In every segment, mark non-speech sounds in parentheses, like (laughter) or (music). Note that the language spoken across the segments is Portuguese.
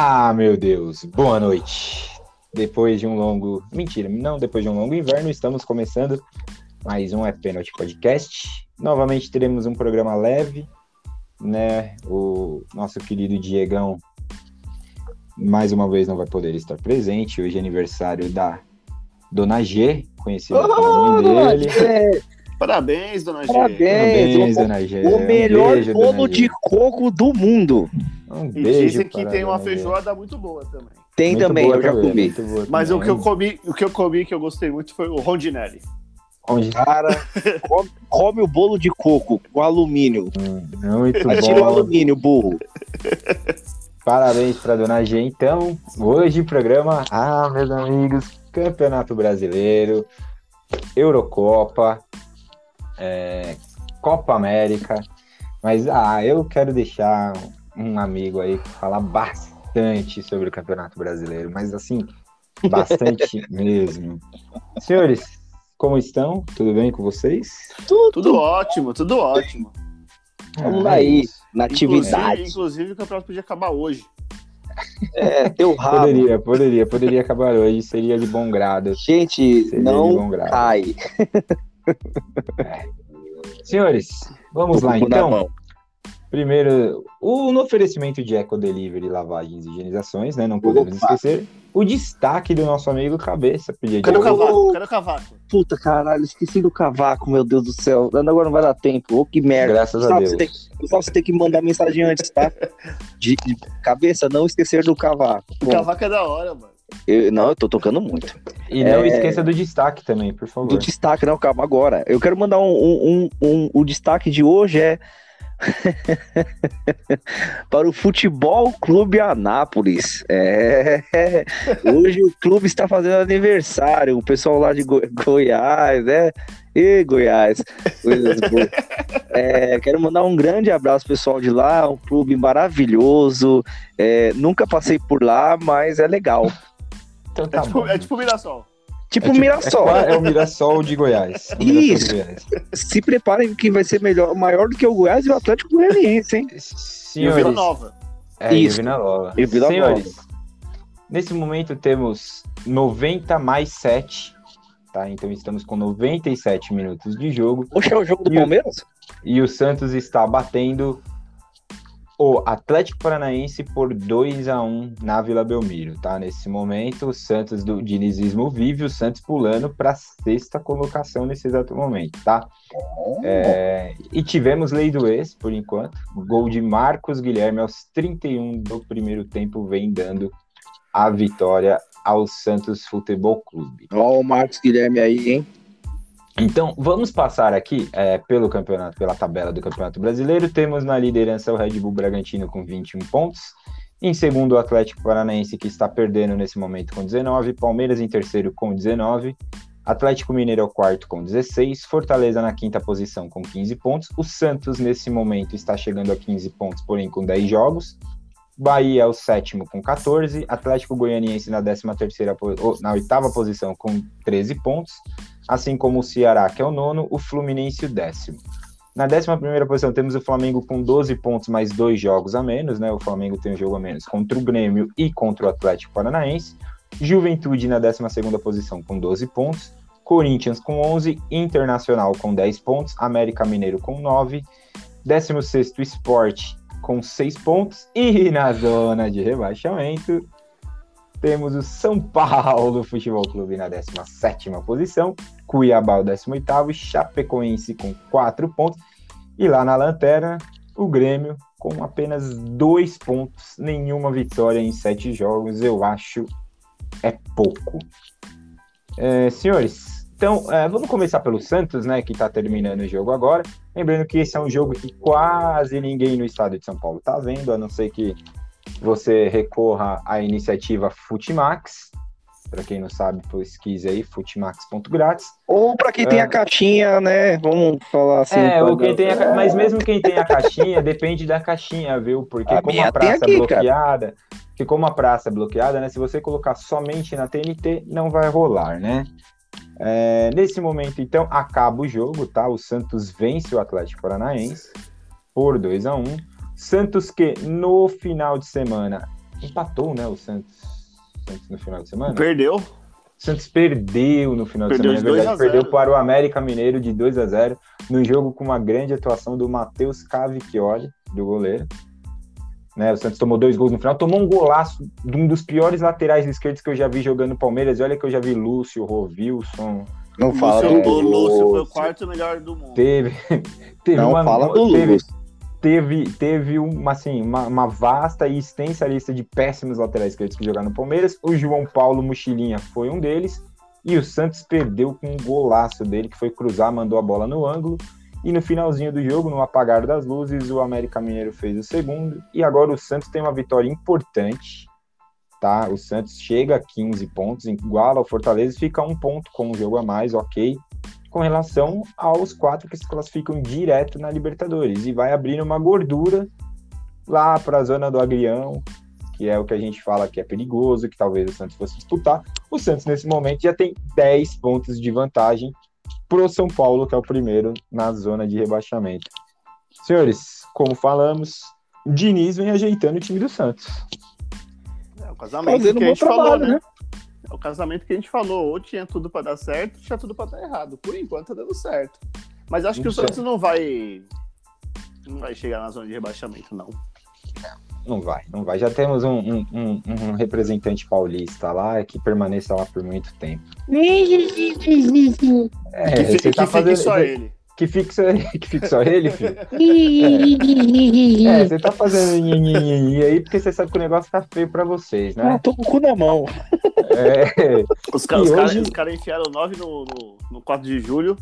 Ah, meu Deus, boa noite. Depois de um longo. Mentira, não depois de um longo inverno, estamos começando mais um É Pênalti Podcast. Novamente teremos um programa leve, né? O nosso querido Diegão, mais uma vez, não vai poder estar presente. Hoje é aniversário da Dona G, conhecida oh, como mãe dele. Parabéns, Dona G. Parabéns, Parabéns Dona G. O melhor um beijo, bolo de coco do mundo. Um e dizem que tem uma feijoada muito boa também. Tem muito também, eu já comi. Mas o que eu comi, o que eu comi que eu gostei muito foi o rondinelli. Cara, (laughs) come, come, o bolo de coco com alumínio. Hum, muito bom. Tira o alumínio, burro. Parabéns para Dona G. Então, hoje programa, ah, meus amigos, Campeonato Brasileiro, Eurocopa, é, Copa América. Mas, ah, eu quero deixar um amigo aí falar bastante sobre o Campeonato Brasileiro, mas assim, bastante (laughs) mesmo. Senhores, como estão? Tudo bem com vocês? Tudo, tudo ótimo, tudo ótimo. Vamos ah, aí, na atividade. Inclusive, inclusive, o campeonato podia acabar hoje. É, teu rabo. Poderia, poderia, poderia acabar hoje, seria de bom grado. Gente, seria não cai. É. Senhores, vamos lá então. Primeiro, o, no oferecimento de Eco Delivery, lavagens e higienizações, né? Não podemos Opa. esquecer. O destaque do nosso amigo Cabeça. Cadê o cavaco? Cadê o cavaco? Puta caralho, esqueci do cavaco, meu Deus do céu. Agora não vai dar tempo. Ô, oh, que merda. Graças a Deus. Você tem, você tem que mandar mensagem antes, tá? De, de, cabeça, não esquecer do cavaco. O cavaco é da hora, mano. Eu, não, eu tô tocando muito. E não é... esqueça do destaque também, por favor. Do destaque, não, calma, agora. Eu quero mandar um, um, um, um o destaque de hoje é (laughs) para o Futebol Clube Anápolis. É, hoje o clube está fazendo aniversário. O pessoal lá de Go Goiás, né? E Goiás, coisas boas. É, quero mandar um grande abraço pessoal de lá, um clube maravilhoso. É, nunca passei por lá, mas é legal. Então tá é, tipo, é tipo Mirassol. Tipo, é tipo Mirassol. É, é, o Mirassol de Goiás. Isso. De Goiás. Se preparem que vai ser melhor, maior do que o Goiás e o Atlético Goianiense, hein? Senhores, e o Vila Nova. É, Isso. e o Vila Nova. E Vila Senhores, Nova. nesse momento temos 90 mais 7. Tá? Então estamos com 97 minutos de jogo. Poxa, é o jogo do e Palmeiras? O, e o Santos está batendo o Atlético Paranaense por 2 a 1 na Vila Belmiro, tá? Nesse momento, o Santos do dinizismo vive, o Santos pulando para sexta colocação nesse exato momento, tá? É, e tivemos lei do ex, por enquanto. Gol de Marcos Guilherme aos 31 do primeiro tempo vem dando a vitória ao Santos Futebol Clube. Ó, o Marcos Guilherme aí, hein? Então, vamos passar aqui é, pelo campeonato, pela tabela do Campeonato Brasileiro. Temos na liderança o Red Bull Bragantino com 21 pontos. Em segundo, o Atlético Paranaense, que está perdendo nesse momento com 19. Palmeiras em terceiro com 19. Atlético Mineiro é o quarto com 16. Fortaleza na quinta posição com 15 pontos. O Santos, nesse momento, está chegando a 15 pontos, porém com 10 jogos. Bahia é o sétimo com 14. Atlético Goianiense na décima terceira, na oitava posição com 13 pontos assim como o Ceará, que é o nono, o Fluminense o décimo. Na décima primeira posição temos o Flamengo com 12 pontos, mais dois jogos a menos, né? O Flamengo tem um jogo a menos contra o Grêmio e contra o Atlético Paranaense. Juventude na décima segunda posição com 12 pontos. Corinthians com 11, Internacional com 10 pontos, América Mineiro com 9, 16 Sport com 6 pontos e (laughs) na zona de rebaixamento temos o São Paulo Futebol Clube na 17 posição, Cuiabá o 18 Chapecoense com 4 pontos. E lá na lanterna, o Grêmio com apenas 2 pontos, nenhuma vitória em 7 jogos, eu acho é pouco. É, senhores, então é, vamos começar pelo Santos, né, que está terminando o jogo agora. Lembrando que esse é um jogo que quase ninguém no estado de São Paulo está vendo, a não ser que você recorra à iniciativa Futimax. Para quem não sabe, pesquise aí, futimax.grátis. Ou para quem é... tem a caixinha, né? Vamos falar assim. É, ou quem tem a... mas mesmo quem tem a caixinha, depende da caixinha, viu? Porque a como a praça aqui, é bloqueada, que como a praça é bloqueada, né? Se você colocar somente na TNT, não vai rolar, né? É, nesse momento, então, acaba o jogo, tá? O Santos vence o Atlético Paranaense por 2 a 1 Santos que no final de semana empatou, né, o Santos, Santos no final de semana. Perdeu. O Santos perdeu no final Perdeu de de semana, é 2 a verdade. Perdeu 0. para o América Mineiro de 2 a 0 no jogo com uma grande atuação do Matheus Cavicchioli, do goleiro. Né, o Santos tomou dois gols no final, tomou um golaço de um dos piores laterais esquerdos que eu já vi jogando no Palmeiras. E olha que eu já vi Lúcio, Rovilson, Não fala Lúcio, do o Lúcio foi o Lúcio. quarto melhor do mundo. teve (laughs) teve Não uma fala do teve, Lúcio. Teve teve uma assim uma, uma vasta e extensa lista de péssimos laterais esquerdos que jogaram no Palmeiras. O João Paulo Mochilinha foi um deles. E o Santos perdeu com um golaço dele que foi cruzar mandou a bola no ângulo. E no finalzinho do jogo no apagar das luzes o América Mineiro fez o segundo. E agora o Santos tem uma vitória importante tá? O Santos chega a 15 pontos iguala ao Fortaleza e fica um ponto com um jogo a mais ok com relação aos quatro que se classificam direto na Libertadores e vai abrindo uma gordura lá para a zona do Agrião, que é o que a gente fala que é perigoso, que talvez o Santos fosse disputar. O Santos nesse momento já tem 10 pontos de vantagem pro São Paulo, que é o primeiro na zona de rebaixamento. Senhores, como falamos, o Diniz vem ajeitando o time do Santos. É o casamento Fazendo que a gente falou, trabalho, né? né? É o casamento que a gente falou. Ou tinha tudo pra dar certo, tinha tudo pra dar errado. Por enquanto tá dando certo. Mas acho que o. Santos não vai. Não vai chegar na zona de rebaixamento, não. Não vai, não vai. Já temos um, um- um- um representante paulista lá que permaneça lá por muito tempo. É, que você tá que fique fazendo- só ele. Que só, (laughs) que só ele, filho. É, você tá fazendo nhenhenhen aí porque você sabe que o negócio tá feio pra vocês, Ah, né? tô com o cu na mão. É, Os, ca- E os caras hoje- caras enfiaram 9 no, no, no 4 de julho.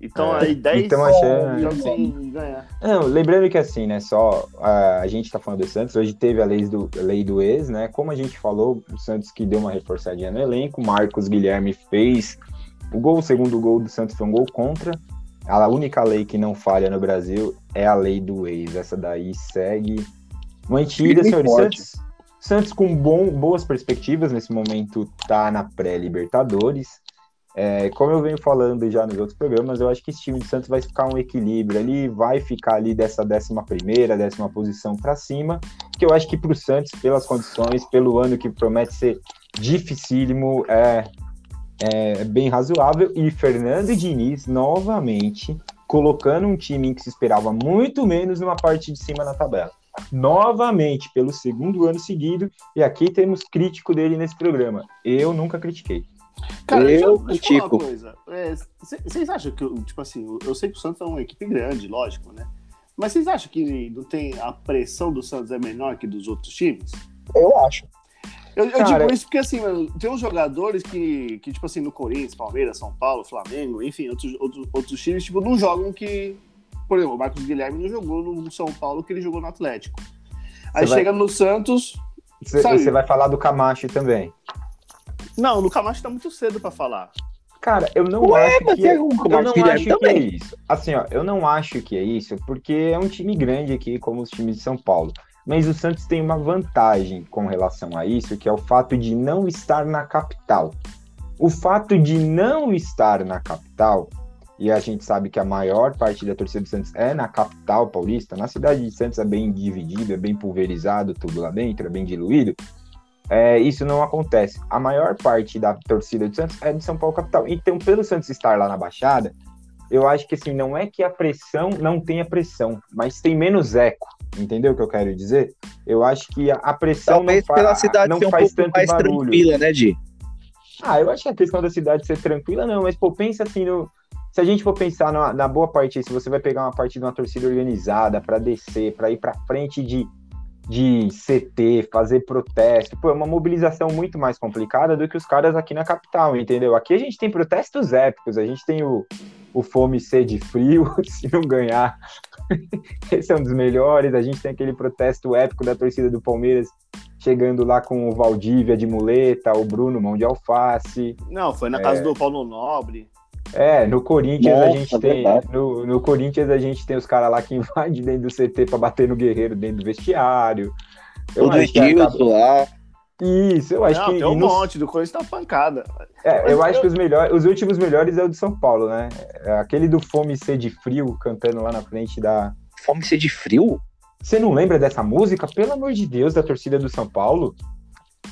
Então É, aí 10 então achando- jogos sem ganhar. Não, lembrando que assim, né, só a, a gente tá falando do Santos, hoje teve a lei do, lei do ex, né, como a gente falou, o Santos que deu uma reforçadinha no elenco, Marcos Guilherme fez o gol, o segundo gol do Santos foi um gol contra, a única lei que não falha no Brasil é a lei do ex, essa daí segue. Mantida, senhores, forte. Santos, Santos com bom, boas perspectivas, nesse momento tá na pré-Libertadores, é, como eu venho falando já nos outros programas, eu acho que esse time de Santos vai ficar um equilíbrio ali, vai ficar ali dessa décima primeira, décima posição para cima, que eu acho que para o Santos, pelas condições, pelo ano que promete ser dificílimo, é, é bem razoável. E Fernando Diniz, novamente, colocando um time que se esperava muito menos numa parte de cima na tabela. Novamente, pelo segundo ano seguido, e aqui temos crítico dele nesse programa. Eu nunca critiquei. Cara, Eu critico. uma coisa. É, Vocês acham que, tipo assim, eu- eu sei que o Santos é uma equipe grande, lógico, né? Mas vocês acham que não tem a pressão do Santos é menor que dos outros times? Eu acho. Eu, eu Cara- digo isso porque, assim, mano, tem uns jogadores que, que, tipo assim, no Corinthians, Palmeiras, São Paulo, Flamengo, enfim, outros, outros, outros times, tipo, não jogam que. Por exemplo, o Marcos Guilherme não jogou no São Paulo que ele jogou no Atlético. Aí vai- chega no Santos. Você vai falar do Camacho também. Não, no Camacho tá muito cedo pra falar. Cara, eu não Ué, acho que tem um eu não acho que é isso. Assim, ó, eu não acho que é isso, porque é um time grande aqui, como os times de São Paulo. Mas o Santos tem uma vantagem com relação a isso, que é o fato de não estar na capital. O fato de não estar na capital, e a gente sabe que a maior parte da torcida do Santos é na capital paulista, na cidade de Santos é bem dividido, é bem pulverizado tudo lá dentro, é bem diluído. É, isso não acontece. A maior parte da torcida do Santos é de São Paulo capital. Então, pelo Santos estar lá na Baixada, eu acho que assim, não é que a pressão não tenha pressão, mas tem menos eco. Entendeu o que eu quero dizer? Eu acho que a, pressão Talvez não, pela cidade não ser um faz pouco tanto mais barulho. tranquila, né, Di? Ah, eu acho que a questão da cidade ser tranquila, não, mas pô, pensa assim no. Se a gente for pensar na, na boa parte, se você vai pegar uma parte de uma torcida organizada para descer, para ir para frente de, de CT, fazer protesto, pô, é uma mobilização muito mais complicada do que os caras aqui na capital, entendeu? Aqui a gente tem protestos épicos, a gente tem o, o fome, sede, frio, (laughs) se não ganhar, (laughs) esse é um dos melhores, a gente tem aquele protesto épico da torcida do Palmeiras chegando lá com o Valdívia de muleta, o Bruno mão de alface. Não, foi na casa do Paulo Nobre. É, no Corinthians a Nossa, gente tem. No, no Corinthians a gente tem os caras lá que (laughs) invadem dentro do CT pra bater no guerreiro dentro do vestiário. Eu O Edilson lá. Isso, eu acho não, que. tem um e no- monte, do Corinthians tá pancada. é, eu Mas acho eu- que os melhores, os últimos melhores é o de São Paulo, né? É aquele do Fome Sede Frio cantando lá na frente da. Fome ser de frio? Você não lembra dessa música? Pelo amor de Deus, da torcida do São Paulo?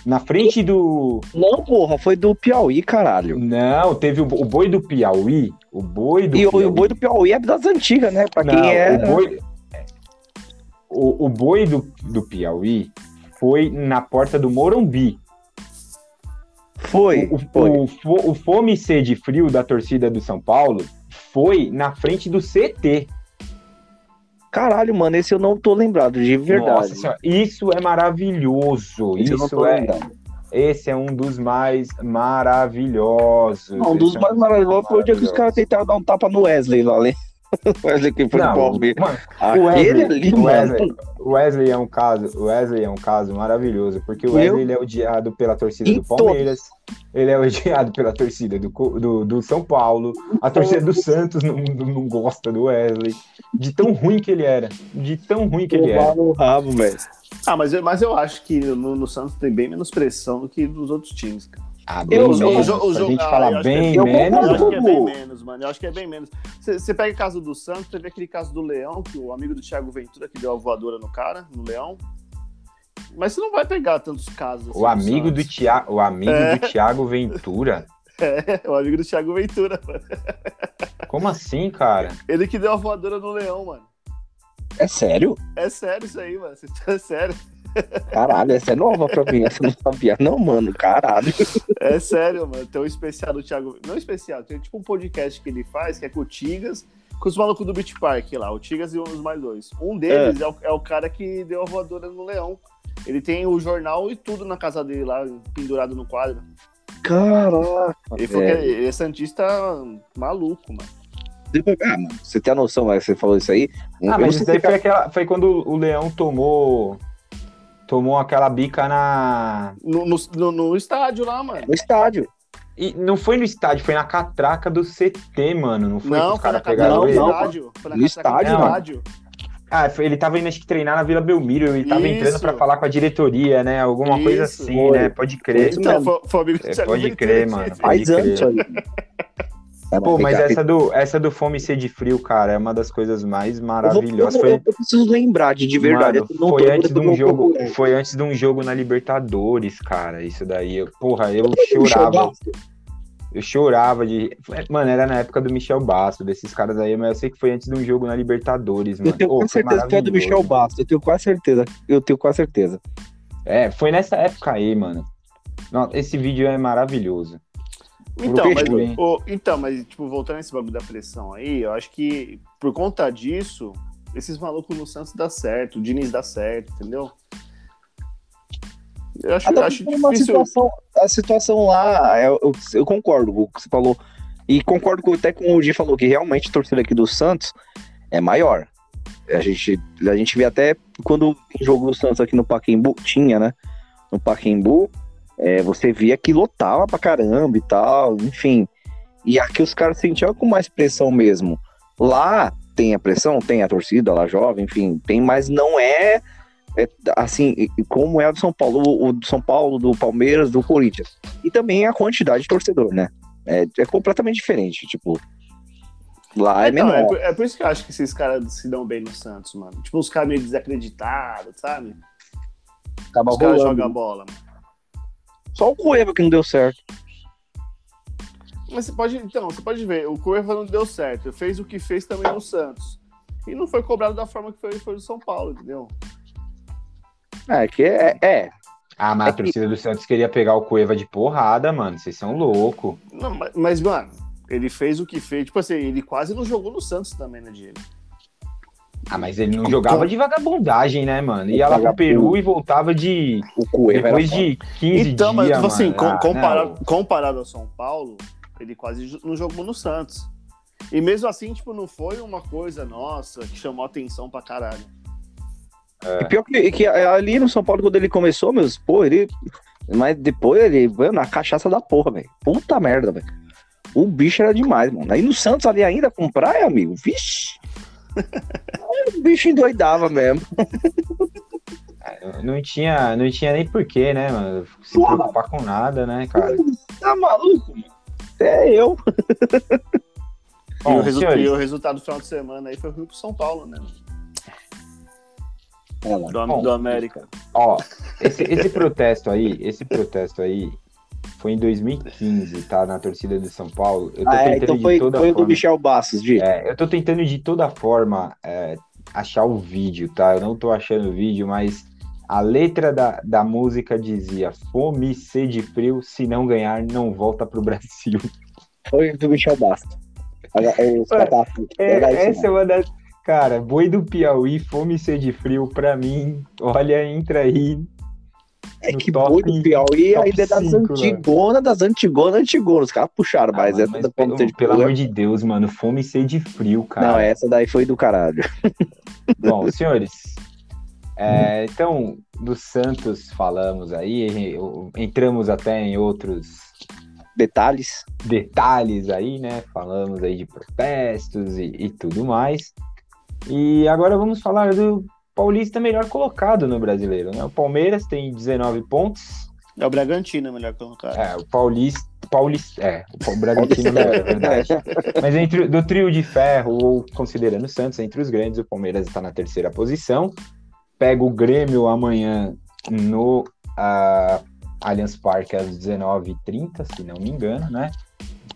Na frente do. Não, porra, foi do Piauí, caralho. Não, teve o, o boi do Piauí. O boi do E o, Piauí. o boi do Piauí é das antigas, né? Pra Não, quem é. o boi, o, o boi do, do Piauí foi na porta do Morumbi. Foi. O, foi. o, o fome, sede e frio da torcida do São Paulo foi na frente do CT. Caralho, mano, esse eu não tô lembrado, de verdade. Nossa senhora, isso é maravilhoso. Esse Isso é, lembrado. esse é um dos mais maravilhosos. Não, um dos é mais maravilhosos foi o dia que os caras tentaram dar um tapa no Wesley lá, né? (laughs) O Wesley que foi do Não, Palmeiras. mano, Aquele Wesley- ali, o mano. Wesley, é um caso, o Wesley é um caso maravilhoso, porque o Wesley ele é odiado pela torcida Em do Palmeiras, ele é odiado pela torcida do, do, do São Paulo, a torcida do Santos não, não não gosta do Wesley, de tão ruim que ele era, de tão ruim que ele era. O rabo, velho. Ah, mas eu, mas eu acho que no, no Santos tem bem menos pressão do que nos outros times, cara. Ah, bem Eu- menos, o o jogo- gente ah, eu fala acho que bem é- menos, Eu acho que é bem menos, mano. Eu acho que é bem menos. Você pega o caso do Santos, teve aquele caso do Leão, que o amigo do Thiago Ventura que deu a voadora no cara, no Leão. Mas você não vai pegar tantos casos assim. o amigo do. Thiago, o amigo É. do Thiago Ventura, (laughs) É, o amigo do Thiago Ventura, mano. (laughs) como assim, cara? Ele que deu a voadora no Leão, mano. É sério? É sério isso aí, mano. É sério. Caralho, essa é nova pra mim. Essa eu não sabia, não, mano. Caralho. É sério, mano. Tem um especial do Thiago. Não especial, tem tipo um podcast que ele faz, que é com o Tigas, com os malucos do Beach Park lá, o Tigas e os mais dois. Um deles é, o, é o cara que deu a voadora no leão. Ele tem o jornal e tudo na casa dele lá, pendurado no quadro. Caraca. Ele falou que ele é Santista maluco, mano. Ah, mano, você tem a noção, mas você falou isso aí? Ah, Eu mas isso sei daí ficar- foi, aquela, foi quando o Leão tomou tomou aquela bica na No, no, no- no estádio lá, mano. no estádio. E não foi no estádio, foi na catraca do CT, mano. Não foi que Não, os foi na caras pegaram ele? não, estádio. Foi na No catraca do estádio, mano. Ah, foi- ele tava indo acho que treinar na Vila Belmiro, ele tava Isso. entrando pra falar com a diretoria, né? Alguma coisa Isso, assim, foi. né? Pode crer. Então, foi, foi É, pode crer, que mano. Pode Faz crer. aí. Tá bom, Pô, vem mas essa do, essa do Fome e Sede Frio, cara, é uma das coisas mais Eu, vou- eu, maravilhosas. Foi, eu preciso lembrar de, de verdade. Mano, eu não foi tô- antes de eu um jogo, procurando. foi antes de um jogo na Libertadores, cara. Isso daí, eu, porra, eu Michel chorava. Eu chorava de. Mano, era na época do Michel Basso, desses caras aí, mas eu sei que foi antes de um jogo na Libertadores, mano. Eu tenho quase foi certeza que é do. Michel Bastos. Eu tenho quase certeza. Eu tenho quase certeza. É, foi nessa época aí, mano. Não, esse vídeo é maravilhoso. Então, mas, o- então, mas, tipo, voltando nesse bagulho da pressão aí, eu acho que por conta disso, esses malucos no Santos dá certo, o Diniz dá certo, entendeu? Eu acho, Até eu acho difícil. situação, a situação lá, é, eu, eu concordo com o que você falou. E concordo com, até com o Di falou que realmente a torcida aqui do Santos é maior. A gente, a gente vê até quando tem jogo do Santos aqui no Paquembu, tinha, né? No Paquembu, é, você via que lotava pra caramba e tal, enfim. E aqui os caras sentiam com mais pressão mesmo. Lá tem a pressão, tem a torcida lá jovem, enfim, tem, mas não é é, assim, como é a do São Paulo, o, do São Paulo, do Palmeiras, do Corinthians. E também a quantidade de torcedor, né? É, é completamente diferente, tipo. Lá é Então, é, menor. por, é por isso que eu acho que esses caras se dão bem no Santos, mano. Tipo, os caras meio desacreditados, sabe? Acaba Os caras jogam a bola. Mano. Só o Cueva que não deu certo. Mas você pode, então, você pode ver, o Cueva não deu certo, fez o que fez também no Santos. E não foi cobrado da forma que foi, foi do São Paulo, entendeu? É, que é. é. Ah, mas É a que- torcida do Santos queria pegar o Cueva de porrada, mano. Vocês são loucos. Não, mas, mas, mano, ele fez o que fez. Tipo assim, ele quase não jogou no Santos também, né, Diego? Ah, mas ele não jogava de vagabundagem, né, mano? Ia lá pro. Peru e voltava de. O Cueva Depois de 15 Então, mas dias. tipo assim, mano. com- Ah, comparado, comparado ao São Paulo, ele quase não jogou no Santos. E mesmo assim, tipo, não foi uma coisa, nossa, que chamou atenção pra caralho. E pior que, que ali no São Paulo, quando ele começou, meus, pô, ele. Mas depois ele, mano, a cachaça da porra, velho. Puta merda, velho. O bicho era demais, mano. Aí no Santos ali ainda com praia, amigo. Vixe. O bicho endoidava mesmo. Não tinha, não tinha nem porquê, né, mano? Se Porra. preocupar com nada, né, cara? Tá maluco, mano? É eu. e, Bom, o resu- e o resultado do final de semana aí foi ruim pro São Paulo, né? Do, Bom, do América. Ó, esse, esse protesto aí, esse protesto aí foi em 2015, tá? Na torcida de São Paulo. Eu tô ah, é, então foi, foi forma, do Michel Bastos, de. É, eu tô tentando de toda forma é, achar o vídeo, tá? Eu não tô achando o vídeo, mas a letra da, da música dizia: Fome, sede frio, se não ganhar, não volta pro (laughs) Brasil. Foi do Michel Bastos. É, é, essa é uma das. Cara, boi do Piauí, fome, sede frio, pra mim, olha, entra aí é que boi do Piauí ainda é das cinco, antigonas, das antigonas, antigonas. Os caras puxaram, ah, mas essa mas da pelo, de pelo amor de Deus, mano, fome e sede frio, cara. Não, essa daí foi do caralho. (laughs) Bom, senhores, é, então, do Santos falamos aí, entramos até em outros detalhes. Detalhes aí, né? Falamos aí de protestos e, e tudo mais. E agora vamos falar do Paulista melhor colocado no brasileiro, né? O Palmeiras tem 19 pontos. É o Bragantino melhor colocado. É, o Paulista. Paulista é, o Bragantino é melhor, é verdade. Mas entre do trio de ferro, ou considerando o Santos, entre os grandes, o Palmeiras está na terceira posição. Pega o Grêmio amanhã no uh, Allianz Parque às 19h30, se não me engano, né?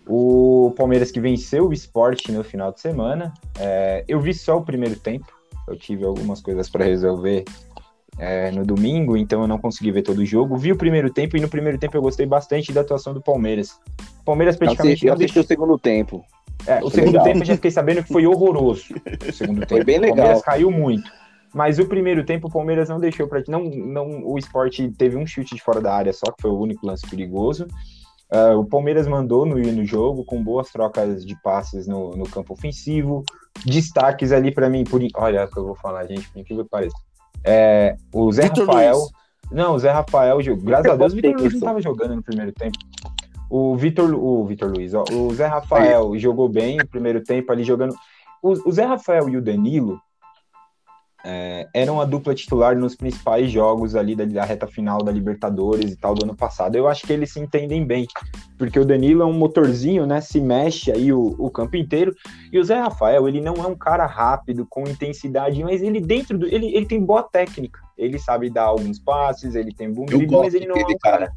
O Palmeiras que venceu o esporte no final de semana. É, eu vi só o primeiro tempo, eu tive algumas coisas para resolver é, no domingo, então eu não consegui ver todo o jogo. Vi o primeiro tempo e no primeiro tempo eu gostei bastante da atuação do Palmeiras. O Palmeiras praticamente. Eu assisti, eu assisti o segundo tempo. É, o segundo legal. tempo eu já fiquei sabendo que foi horroroso. O segundo (laughs) tempo. Foi bem legal. O Palmeiras caiu muito. Mas o primeiro tempo o Palmeiras não deixou para não, não o esporte teve um chute de fora da área só que foi o único lance perigoso. Uh, o Palmeiras mandou no, no jogo com boas trocas de passes no, no campo ofensivo, destaques ali para mim, por olha o que eu vou falar, gente, por incrível que pareça. É, o Zé Victor Rafael. Luiz. Não, o Zé Rafael, graças a Deus, o Vitor Luiz não estava jogando no primeiro tempo. O Vitor, o Vitor Luiz, ó, o Zé Rafael Aí. jogou bem no primeiro tempo ali jogando. O, o Zé Rafael e o Danilo, é, eram a dupla titular nos principais jogos ali da, da, reta final da Libertadores e tal do ano passado. Eu acho que eles se entendem bem, porque o Danilo é um motorzinho, né? Se mexe aí o, o campo inteiro. E o Zé Rafael, ele não é um cara rápido, com intensidade, mas ele dentro do. Ele, ele tem boa técnica. Ele sabe dar alguns passes, ele tem bom drible, mas ele não é um cara.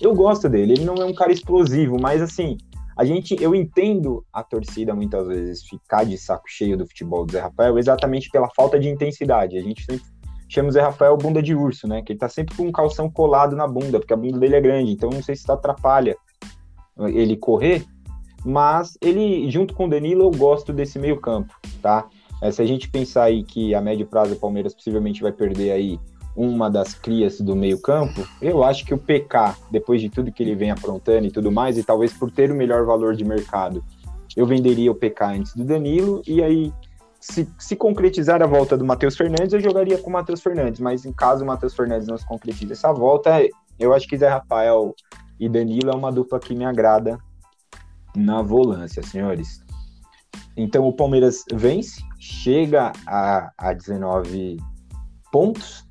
Eu gosto dele, ele não é um cara explosivo, mas assim, a gente, eu entendo a torcida muitas vezes ficar de saco cheio do futebol do Zé Rafael exatamente pela falta de intensidade. A gente sempre chama o Zé Rafael bunda de urso, né? Que ele tá sempre com um calção colado na bunda, porque a bunda dele é grande, então não sei se atrapalha ele correr, mas ele, junto com o Danilo, eu gosto desse meio campo, tá? É, se a gente pensar aí que a médio prazo o Palmeiras possivelmente vai perder aí uma das crias do meio-campo, eu acho que o PK, depois de tudo que ele vem aprontando e tudo mais, e talvez por ter o melhor valor de mercado, eu venderia o PK antes do Danilo, e aí, se, se concretizar a volta do Matheus Fernandes, eu jogaria com o Matheus Fernandes, mas em caso o Matheus Fernandes não se concretize essa volta, eu acho que Zé Rafael e Danilo é uma dupla que me agrada na volância, senhores. Então o Palmeiras vence, chega a, a 19 pontos,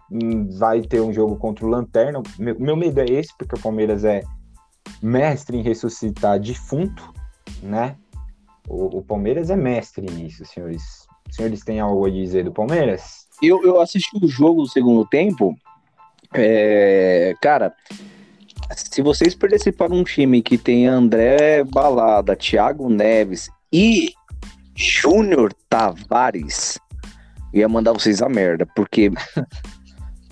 vai ter um jogo contra o Lanterna. Meu, meu medo é esse, porque o Palmeiras é mestre em ressuscitar defunto, né? O, o, Palmeiras é mestre nisso, senhores. Os senhores têm algo a dizer do Palmeiras? Eu, eu assisti o jogo do segundo tempo. É, cara, se vocês perdessem para um time que tem André Balada, Thiago Neves e Júnior Tavares, ia mandar vocês a merda, porque (laughs)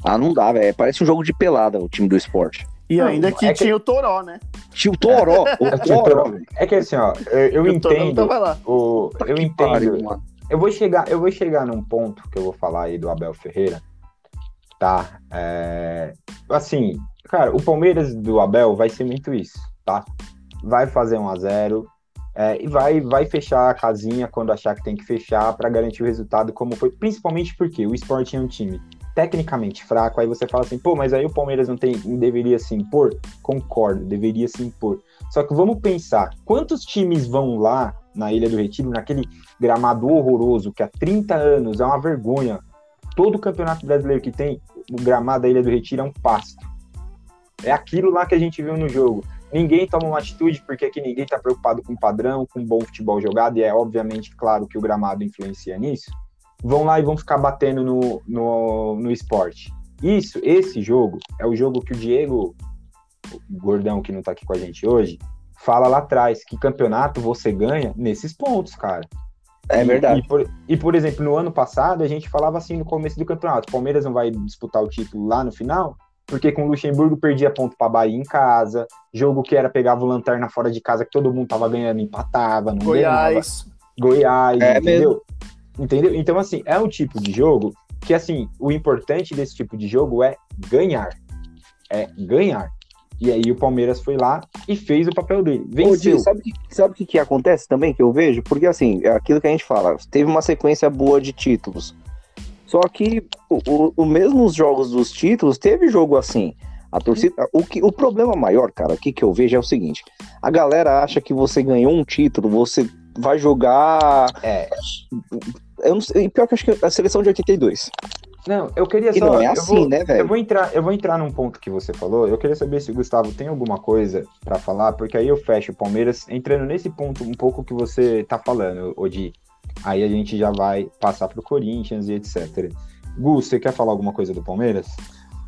Ah, não dá, velho. Parece um jogo de pelada o time do esporte. E ainda que é tinha que... o Toró, né? Tinha o Toró. (laughs) o é Toró. É que assim, ó, eu, eu entendo. O, eu entendo. Eu vou chegar, eu vou chegar num ponto que eu vou falar aí do Abel Ferreira. Tá? É, assim, cara, o Palmeiras do Abel vai ser muito isso, tá? Vai fazer um a 0 é, e vai, vai fechar a casinha quando achar que tem que fechar para garantir o resultado, como foi, principalmente porque o esporte é um time tecnicamente fraco, aí você fala assim, pô, mas aí o Palmeiras não tem, não deveria se impor? Concordo, deveria se impor. Só que vamos pensar, quantos times vão lá na Ilha do Retiro, naquele gramado horroroso que há 30 anos é uma vergonha. Todo campeonato brasileiro que tem, o gramado da Ilha do Retiro é um pasto. É aquilo lá que a gente viu no jogo. Ninguém toma uma atitude porque aqui ninguém está preocupado com padrão, com bom futebol jogado, e é obviamente claro que o gramado influencia nisso. Vão lá e vão ficar batendo no, no, no esporte. Isso, esse jogo, é o jogo que o Diego, o gordão que não tá aqui com a gente hoje, fala lá atrás, que campeonato você ganha nesses pontos, cara. É verdade. E, e, por, e, por, exemplo, no ano passado, a gente falava assim no começo do campeonato: o Palmeiras não vai disputar o título lá no final, porque com o Luxemburgo perdia ponto para Bahia em casa, jogo que era pegava o lanterna fora de casa, que todo mundo tava ganhando, empatava, não Goiás. Ganhava. Goiás, é entendeu? Mesmo. Entendeu? Então, assim, é um tipo de jogo que, assim, o importante desse tipo de jogo é ganhar. É ganhar. E aí o Palmeiras foi lá e fez o papel dele. Venceu. Ô, sabe o que, sabe que, que acontece também, que eu vejo? Porque, assim, é aquilo que a gente fala, teve uma sequência boa de títulos. Só que o, o, o mesmo os jogos dos títulos, teve jogo assim. A torcida. O, que, o problema maior, cara, aqui que eu vejo é o seguinte: a galera acha que você ganhou um título, você vai jogar. É. Eu não sei, pior que eu acho que a seleção de 82. Não, eu queria só. E não é assim, vou, né, velho? Eu vou, entrar, eu vou entrar num ponto que você falou. Eu queria saber se o Gustavo tem alguma coisa para falar, porque aí eu fecho o Palmeiras entrando nesse ponto um pouco que você tá falando, Odi. Aí a gente já vai passar pro Corinthians e etc. Gus, você quer falar alguma coisa do Palmeiras?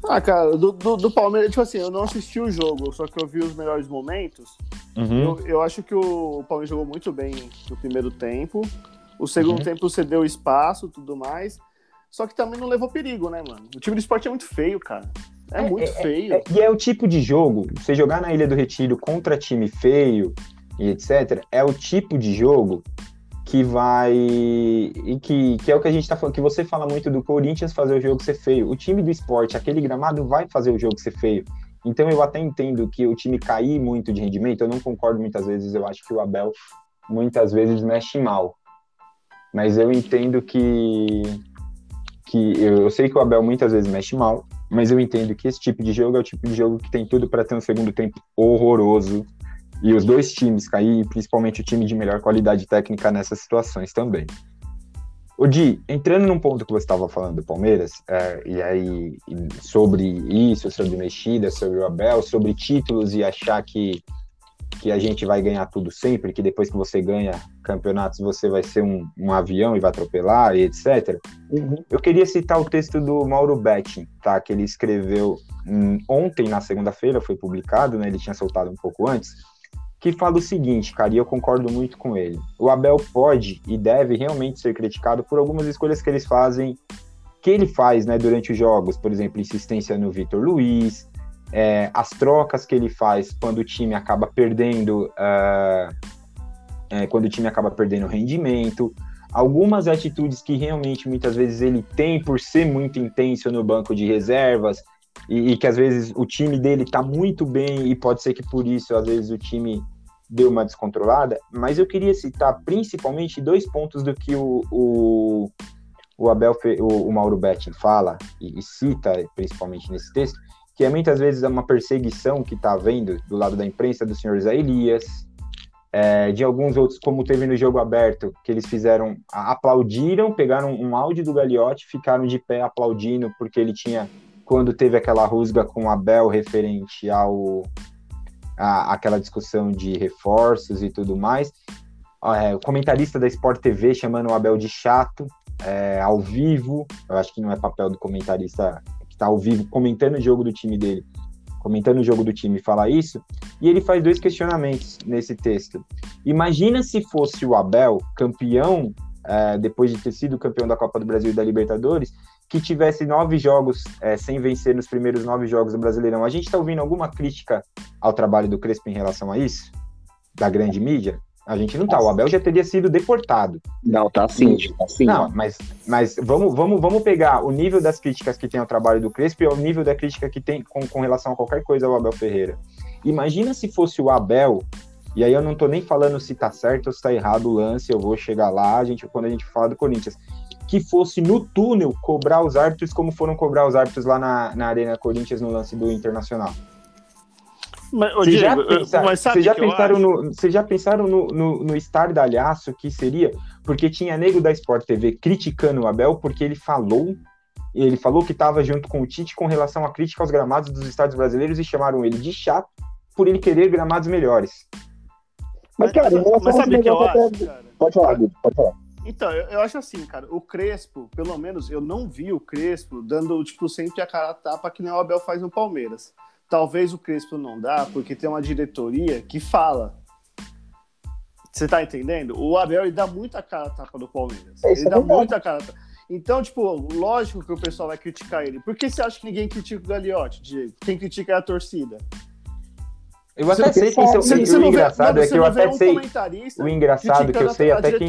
Ah, cara, do, do, do, Palmeiras, tipo assim, eu não assisti o jogo, só que eu vi os melhores momentos. Uhum. Eu, eu, acho que o Palmeiras jogou muito bem no primeiro tempo. O segundo uhum. tempo cedeu espaço tudo mais. Só que também não levou perigo, né, mano? O time do esporte é muito feio, cara. É, é muito é, feio. É, e é o tipo de jogo, você jogar na Ilha do Retiro contra time feio e etc., é o tipo de jogo que vai. e que, que é o que a gente tá falando, que você fala muito do Corinthians fazer o jogo ser feio. O time do esporte, aquele gramado, vai fazer o jogo ser feio. Então eu até entendo que o time cair muito de rendimento, eu não concordo muitas vezes, eu acho que o Abel muitas vezes mexe mal. Mas eu entendo que que eu, eu, sei que o Abel muitas vezes mexe mal, mas eu entendo que esse tipo de jogo é o tipo de jogo que tem tudo para ter um segundo tempo horroroso e os dois times cair, principalmente o time de melhor qualidade técnica nessas situações também. O Di, entrando num ponto que você estava falando do Palmeiras, é, e aí sobre isso, sobre mexida, sobre o Abel, sobre títulos e achar que que a gente vai ganhar tudo sempre, que depois que você ganha campeonatos você vai ser um, um avião e vai atropelar e etc. Uhum. Eu queria citar o texto do Mauro Betting, tá? Que ele escreveu hum, ontem, na segunda-feira, foi publicado, né? Ele tinha soltado um pouco antes, que fala o seguinte, cara, e eu concordo muito com ele. O Abel pode e deve realmente ser criticado por algumas escolhas que eles fazem, que ele faz, né, durante os jogos, por exemplo, insistência no Vitor Luiz, é, as trocas que ele faz quando o time acaba perdendo, uh, é, quando o time acaba perdendo rendimento, algumas atitudes que realmente muitas vezes ele tem por ser muito intenso no banco de reservas e, e que às vezes o time dele está muito bem e pode ser que por isso às vezes o time deu uma descontrolada, mas eu queria citar principalmente dois pontos do que o, o, o Abel, o, o Mauro Betting fala e, e cita principalmente nesse texto, que é muitas vezes uma perseguição que está havendo do lado da imprensa do senhor Zé Elias, é, de alguns outros, como teve no jogo aberto, que eles fizeram, aplaudiram, pegaram um áudio do Gagliotti, ficaram de pé aplaudindo, porque ele tinha, quando teve aquela rusga com o Abel referente ao a, aquela discussão de reforços e tudo mais, é, o comentarista da Sport TV chamando o Abel de chato, é, ao vivo, eu acho que não é papel do comentarista que está ao vivo comentando o jogo do time dele, comentando o jogo do time falar isso, e ele faz dois questionamentos nesse texto. Imagina se fosse o Abel, campeão, é, depois de ter sido campeão da Copa do Brasil e da Libertadores, que tivesse nove jogos é, sem vencer nos primeiros nove jogos do Brasileirão. A gente está ouvindo alguma crítica ao trabalho do Crespo em relação a isso? Da grande mídia? A gente não tá. O Abel já teria sido deportado. Não, tá sim, tá sim. Não, mas, mas vamos, vamos, vamos pegar o nível das críticas que tem ao trabalho do Crespo e o nível da crítica que tem com, com relação a qualquer coisa ao Abel Ferreira. Imagina se fosse o Abel, e aí eu não tô nem falando se tá certo ou se tá errado o lance, eu vou chegar lá, a gente, quando a gente fala do Corinthians, que fosse no túnel cobrar os árbitros como foram cobrar os árbitros lá na, na Arena Corinthians no lance do Internacional. Mas, Vocês já, já pensaram, no, você já pensaram no, no, no estardalhaço que seria? Porque tinha nego da Sport TV criticando o Abel porque ele falou ele falou que estava junto com o Tite com relação à crítica aos gramados dos estádios brasileiros e chamaram ele de chato por ele querer gramados melhores. Mas, cara, mas, mas sabe que eu acho, cara? Pode falar, Guido, pode falar. Então, eu, eu, acho assim, cara, o Crespo, pelo menos, eu não vi o Crespo dando, tipo, sempre a cara a tapa que nem o Abel faz no Palmeiras. Talvez o Crespo não dá, porque tem uma diretoria que fala. Você tá entendendo? O Abel, ele dá muita cara a tapa do Palmeiras. ele é dá muita cara a tapa. Então, tipo, lógico que o pessoal vai criticar ele. Por que você acha que ninguém critica o Gagliotti, Diego? Quem critica é a torcida. Eu até sei quem são. Você, o engraçado é que eu até sei. O engraçado que eu sei até quem.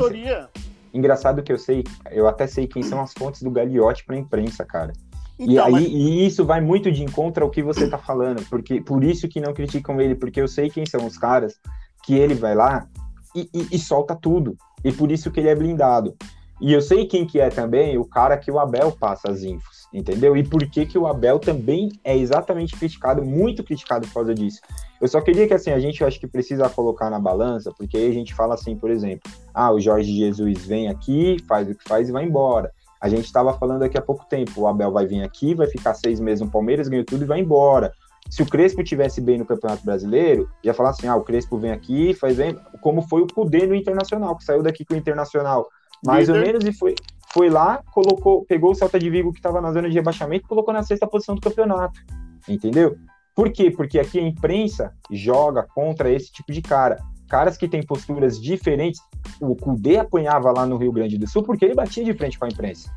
Engraçado que eu sei, eu até sei quem são as fontes do Gagliotti para a imprensa, cara. Então, e, aí, mas... e isso vai muito de encontro ao que você tá falando, porque por isso que não criticam ele, porque eu sei quem são os caras que ele vai lá e, e, e solta tudo. E por isso que ele é blindado. E eu sei quem que é também o cara que o Abel passa as infos, entendeu? E por que que o Abel também é exatamente criticado, muito criticado por causa disso. Eu só queria que assim, a gente eu acho que precisa colocar na balança, porque aí a gente fala assim, por exemplo, ah, o Jorge Jesus vem aqui, faz o que faz e vai embora. A gente estava falando aqui há pouco tempo, o Abel vai vir aqui, vai ficar seis meses no Palmeiras, ganhou tudo e vai embora. Se o Crespo tivesse bem no Campeonato Brasileiro, ia falar assim, ah, o Crespo vem aqui, faz bem, como foi o Cudê no Internacional, que saiu daqui com o Internacional mais ou menos, e foi, foi lá, colocou, pegou o Celta de Vigo que estava na zona de rebaixamento colocou na sexta posição do campeonato. Entendeu? Por quê? Porque aqui a imprensa joga contra esse tipo de cara. Caras que têm posturas diferentes. O Cudê apanhava lá no Rio Grande do Sul porque ele batia de frente com a imprensa.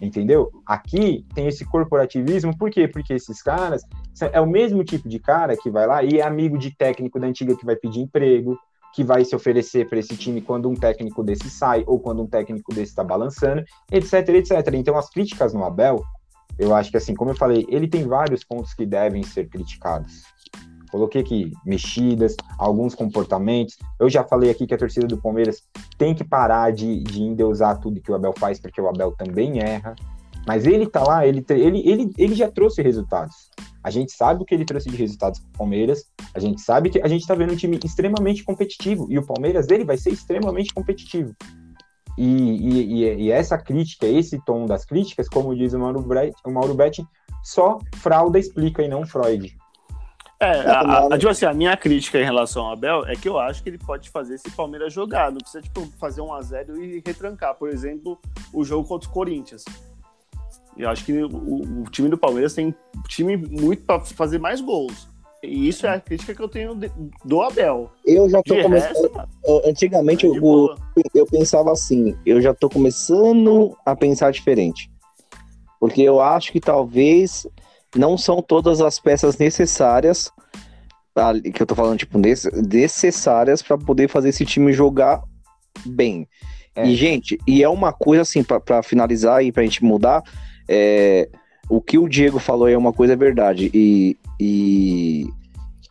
Entendeu? Aqui tem esse corporativismo, por quê? Porque esses caras é o mesmo tipo de cara que vai lá e é amigo de técnico da antiga que vai pedir emprego, que vai se oferecer para esse time quando um técnico desse sai ou quando um técnico desse está balançando, etc, etc. Então, as críticas no Abel, eu acho que, assim, como eu falei, ele tem vários pontos que devem ser criticados. Coloquei aqui mexidas, alguns comportamentos. Eu já falei aqui que a torcida do Palmeiras tem que parar de, de endeusar tudo que o Abel faz, porque o Abel também erra. Mas ele tá lá, ele, ele, ele, ele já trouxe resultados. A gente sabe o que ele trouxe de resultados para o Palmeiras. A gente sabe que a gente está vendo um time extremamente competitivo. E o Palmeiras dele vai ser extremamente competitivo. E, e, e, essa crítica, esse tom das críticas, como diz o Mauro, Brett, o Mauro Betti, só frauda explica e não Freud. É, a, a, tipo assim, a minha crítica em relação ao Abel é que eu acho que ele pode fazer esse Palmeiras jogar. Não precisa tipo, fazer um a 0 e retrancar, por exemplo, o jogo contra o Corinthians. Eu acho que o, o time do Palmeiras tem time muito para fazer mais gols. E isso é a crítica que eu tenho do Abel. Eu já tô de começando. Resto, antigamente eu, eu, eu pensava assim, eu já tô começando a pensar diferente. Porque eu acho que talvez não são todas as peças necessárias que eu tô falando, tipo, necessárias para poder fazer esse time jogar bem. É. E, gente, e é uma coisa assim, para finalizar e pra gente mudar, é, o que o Diego falou é uma coisa verdade. E, e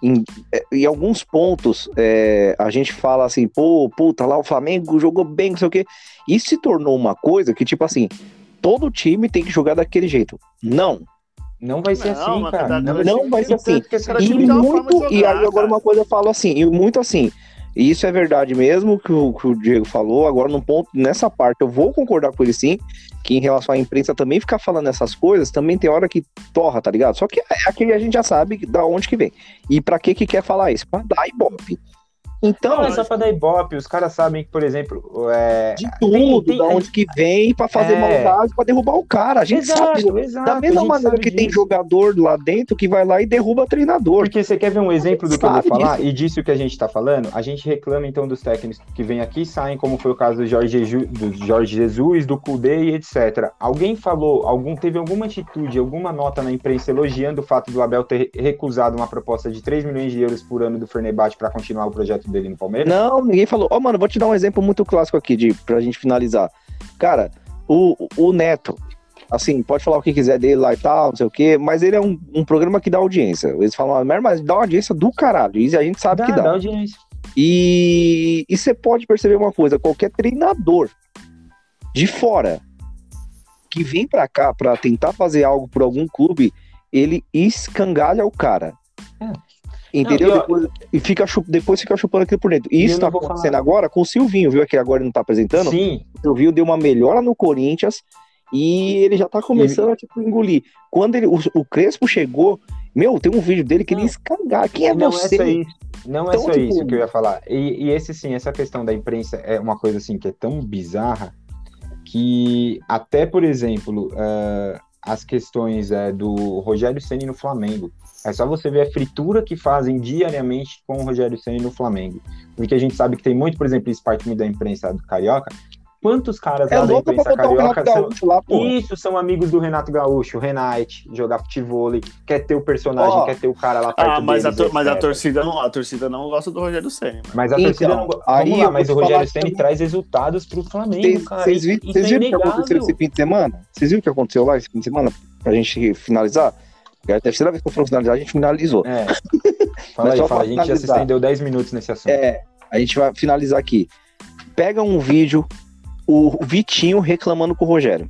em, é, em alguns pontos é, a gente fala assim, pô, puta, lá o Flamengo jogou bem, não sei o quê. Isso se tornou uma coisa que, tipo assim, todo time tem que jogar daquele jeito. Não. Não vai ser não, assim, cara. Não, não vai ser assim. E, muito, e aí agora uma coisa eu falo assim, e muito assim, e isso é verdade mesmo que o, que o Diego falou. Agora, num ponto, nessa parte, eu vou concordar com ele sim, que em relação à imprensa também ficar falando essas coisas, também tem hora que torra, tá ligado? Só que é aquele a gente já sabe da onde que vem. E para que que quer falar isso? Pra dar ibope. Então, não é só pra dar ibope, os caras sabem que, por exemplo, é... de tudo, tem, tem, da onde que vem para fazer é... maldade, para derrubar o cara. A gente exato, sabe. Exato, da mesma maneira que disso. tem jogador lá dentro que vai lá e derruba treinador. Porque você quer ver um exemplo do que eu vou falar disso. e disso que a gente tá falando? A gente reclama então dos técnicos que vêm aqui e saem, como foi o caso do Jorge, do Jorge Jesus, do Kudê e etc. Alguém falou, algum teve alguma atitude, alguma nota na imprensa elogiando o fato do Abel ter recusado uma proposta de 3 milhões de euros por ano do Fernebate para continuar o projeto dele no Palmeiras? Não, ninguém falou. Ó, oh, mano, vou te dar um exemplo muito clássico aqui de, pra gente finalizar. Cara, o, o Neto, assim, pode falar o que quiser dele lá e tal, não sei o quê, mas ele é um, um programa que dá audiência. Eles falam, ah, mas dá audiência do caralho. E a gente sabe dá, que dá. dá audiência. E você pode perceber uma coisa: qualquer treinador de fora que vem para cá para tentar fazer algo por algum clube, ele escangalha o cara. É. Entendeu? Não, e, depois, e fica depois fica chupando aquilo por dentro. E isso tá acontecendo falar. agora com o Silvinho, viu? Que agora ele não tá apresentando. Sim. O Silvinho deu uma melhora no Corinthians e ele já tá começando ele... a tipo, engolir. Quando ele, o, o, Crespo chegou, meu, tem um vídeo dele que ele escagar. Quem é não você? É só isso. Não é então, é só tipo... isso que eu ia falar. E, e, esse sim, essa questão da imprensa é uma coisa assim que é tão bizarra que até, por exemplo, uh, as questões uh, do Rogério Ceni no Flamengo. É só você ver a fritura que fazem diariamente com o Rogério Ceni no Flamengo. Porque a gente sabe que tem muito, por exemplo, isso parte da imprensa do Carioca, Quantos caras é lá da imprensa carioca são... Lá, Isso, são amigos do Renato Gaúcho, Renate, jogar futebol, quer ter o personagem, oh. quer ter o cara lá perto Ah, mas, deles, a, mas a, torcida não, a torcida não gosta do Rogério Senna. Mas a então, torcida não gosta. Aí, lá, mas o Rogério Senna traz resultados pro Flamengo, cês, cara. Vocês viram, é viram o que aconteceu esse fim de semana? Vocês viram o que aconteceu lá esse fim de semana? Pra gente finalizar? É a terceira vez que eu for finalizar, a gente finalizou. É. (laughs) Fala aí, fala. A gente já se estendeu 10 minutos nesse assunto. É, a gente vai finalizar aqui. Pega um vídeo o Vitinho reclamando com o Rogério.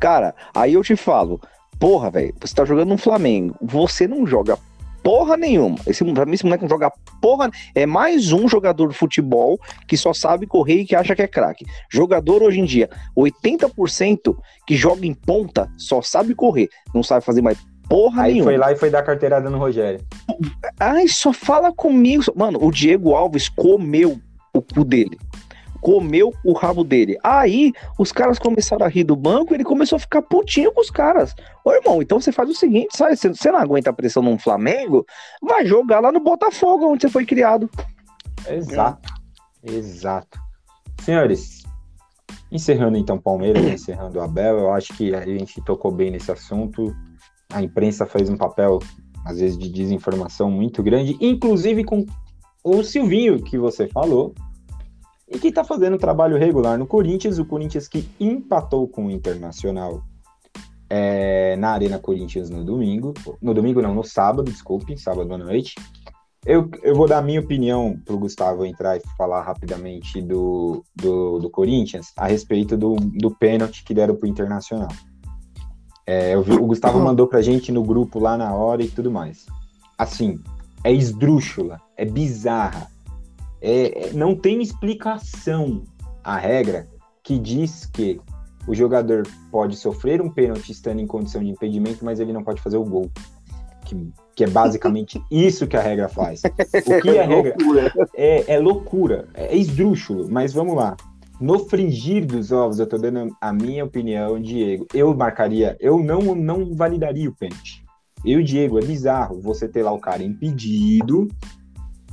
Cara, aí eu te falo, porra, velho, você tá jogando no Flamengo, você não joga porra nenhuma. Esse, pra mim, esse moleque não joga porra. É mais um jogador de futebol que só sabe correr e que acha que é craque. Jogador hoje em dia, 80% que joga em ponta só sabe correr, não sabe fazer mais porra Aí nenhuma. foi lá e foi dar carteirada no Rogério. Ai, só fala comigo. Mano, o Diego Alves comeu o cu dele comeu o rabo dele. Aí os caras começaram a rir do banco ele começou a ficar putinho com os caras. Ô irmão, então você faz o seguinte, sabe? Você não aguenta a pressão num Flamengo, vai jogar lá no Botafogo, onde você foi criado. Exato, exato. Senhores, encerrando então Palmeiras, encerrando Abel, eu acho que a gente tocou bem nesse assunto. A imprensa fez um papel, às vezes, de desinformação muito grande, inclusive com o Silvinho, que você falou, e que está fazendo trabalho regular no Corinthians, o Corinthians que empatou com o Internacional é, na Arena Corinthians no domingo, no domingo não, no sábado, desculpe, sábado à noite. Eu, eu vou dar minha opinião para o Gustavo entrar e falar rapidamente do, do, do Corinthians a respeito do, do pênalti que deram para o Internacional. É, vi, o Gustavo mandou para a gente no grupo lá na hora e tudo mais. Assim, é esdrúxula, é bizarra, é, é, não tem explicação a regra que diz que o jogador pode sofrer um pênalti estando em condição de impedimento, mas ele não pode fazer o gol. Que, que é basicamente (laughs) isso que a regra faz. O que a regra é, é loucura, é esdrúxulo, mas vamos lá. No frigir dos ovos, eu tô dando a minha opinião, Diego. Eu marcaria, eu não, não validaria o pênalti. Eu, Diego, é bizarro você ter lá o cara impedido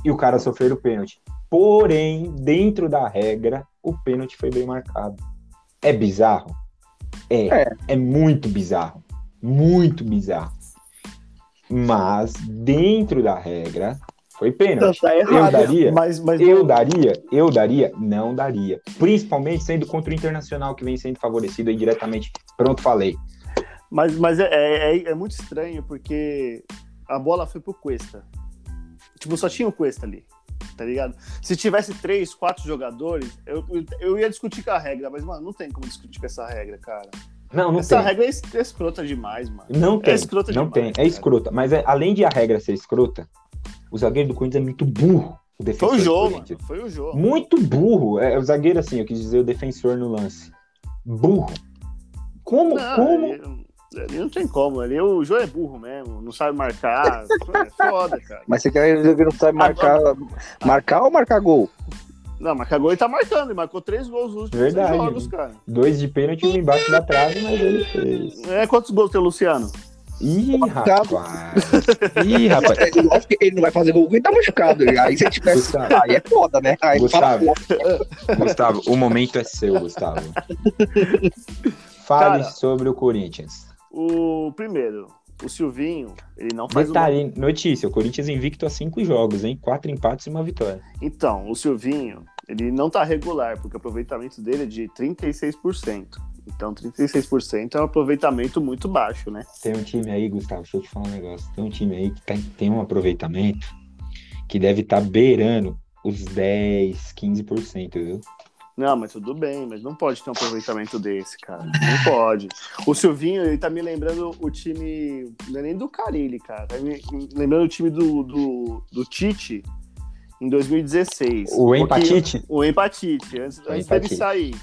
e o cara sofrer o pênalti. Porém, dentro da regra, o pênalti foi bem marcado. É bizarro? É, é, é muito bizarro. Muito bizarro. Mas, dentro da regra, foi pênalti. Tá errado, eu daria? Mas, mas eu não... daria? Eu daria? Não daria. Principalmente sendo contra o Internacional, que vem sendo favorecido aí diretamente. Pronto, falei. Mas, mas é, é, é, é muito estranho, porque a bola foi pro Cuesta. Tipo, só tinha o Cuesta ali tá ligado? Se tivesse três, quatro jogadores, eu, eu ia discutir com a regra, mas, mano, não tem como discutir com essa regra, cara. Não, não essa tem. regra é escrota demais, mano. Não tem. É escrota não demais, tem. É escrota. Mas é, além de a regra ser escrota, o zagueiro do Corinthians é muito burro. O foi o jogo. Foi o jogo. Muito burro. É, o zagueiro, assim, eu quis dizer o defensor no lance. Burro. Como? Não, como? Ali não tem como, ali o João é burro mesmo, não sabe marcar. (laughs) é foda, cara. Mas você quer dizer que não sabe marcar, Agora... marcar ou marcar gol? Não, marcar gol ele tá marcando, ele marcou três gols nos últimos Verdade. jogos, cara. Dois de pênalti, um embaixo da trave, mas ele fez. É, quantos gols tem o Luciano? Ih, rapaz. Ih, rapaz. Lógico que ele não vai fazer gol porque ele tá machucado. Aí se tivesse. Gustavo. Aí é foda, né? Aí Gustavo, Gustavo, o momento é seu, Gustavo. Fale Cara, sobre o Corinthians. O primeiro, o Silvinho, ele não faz Detalhe, uma... notícia, o Corinthians invicto a cinco jogos, hein? Quatro empates e uma vitória. Então, o Silvinho, ele não tá regular, porque o aproveitamento dele é de 36%. Então, 36% é um aproveitamento muito baixo, né? Tem um time aí, Gustavo, deixa eu te falar um negócio. Tem um time aí que tá, tem um aproveitamento que deve estar tá beirando os 10, 15%, viu? Não, mas tudo bem, mas não pode ter um aproveitamento desse, cara. Não pode. O Silvinho, ele tá me lembrando o time. Não é nem do Carilli, cara. Tá me lembrando o time do, do, do Tite em 2016. O Empatite? O Empatite, antes, o antes dele sair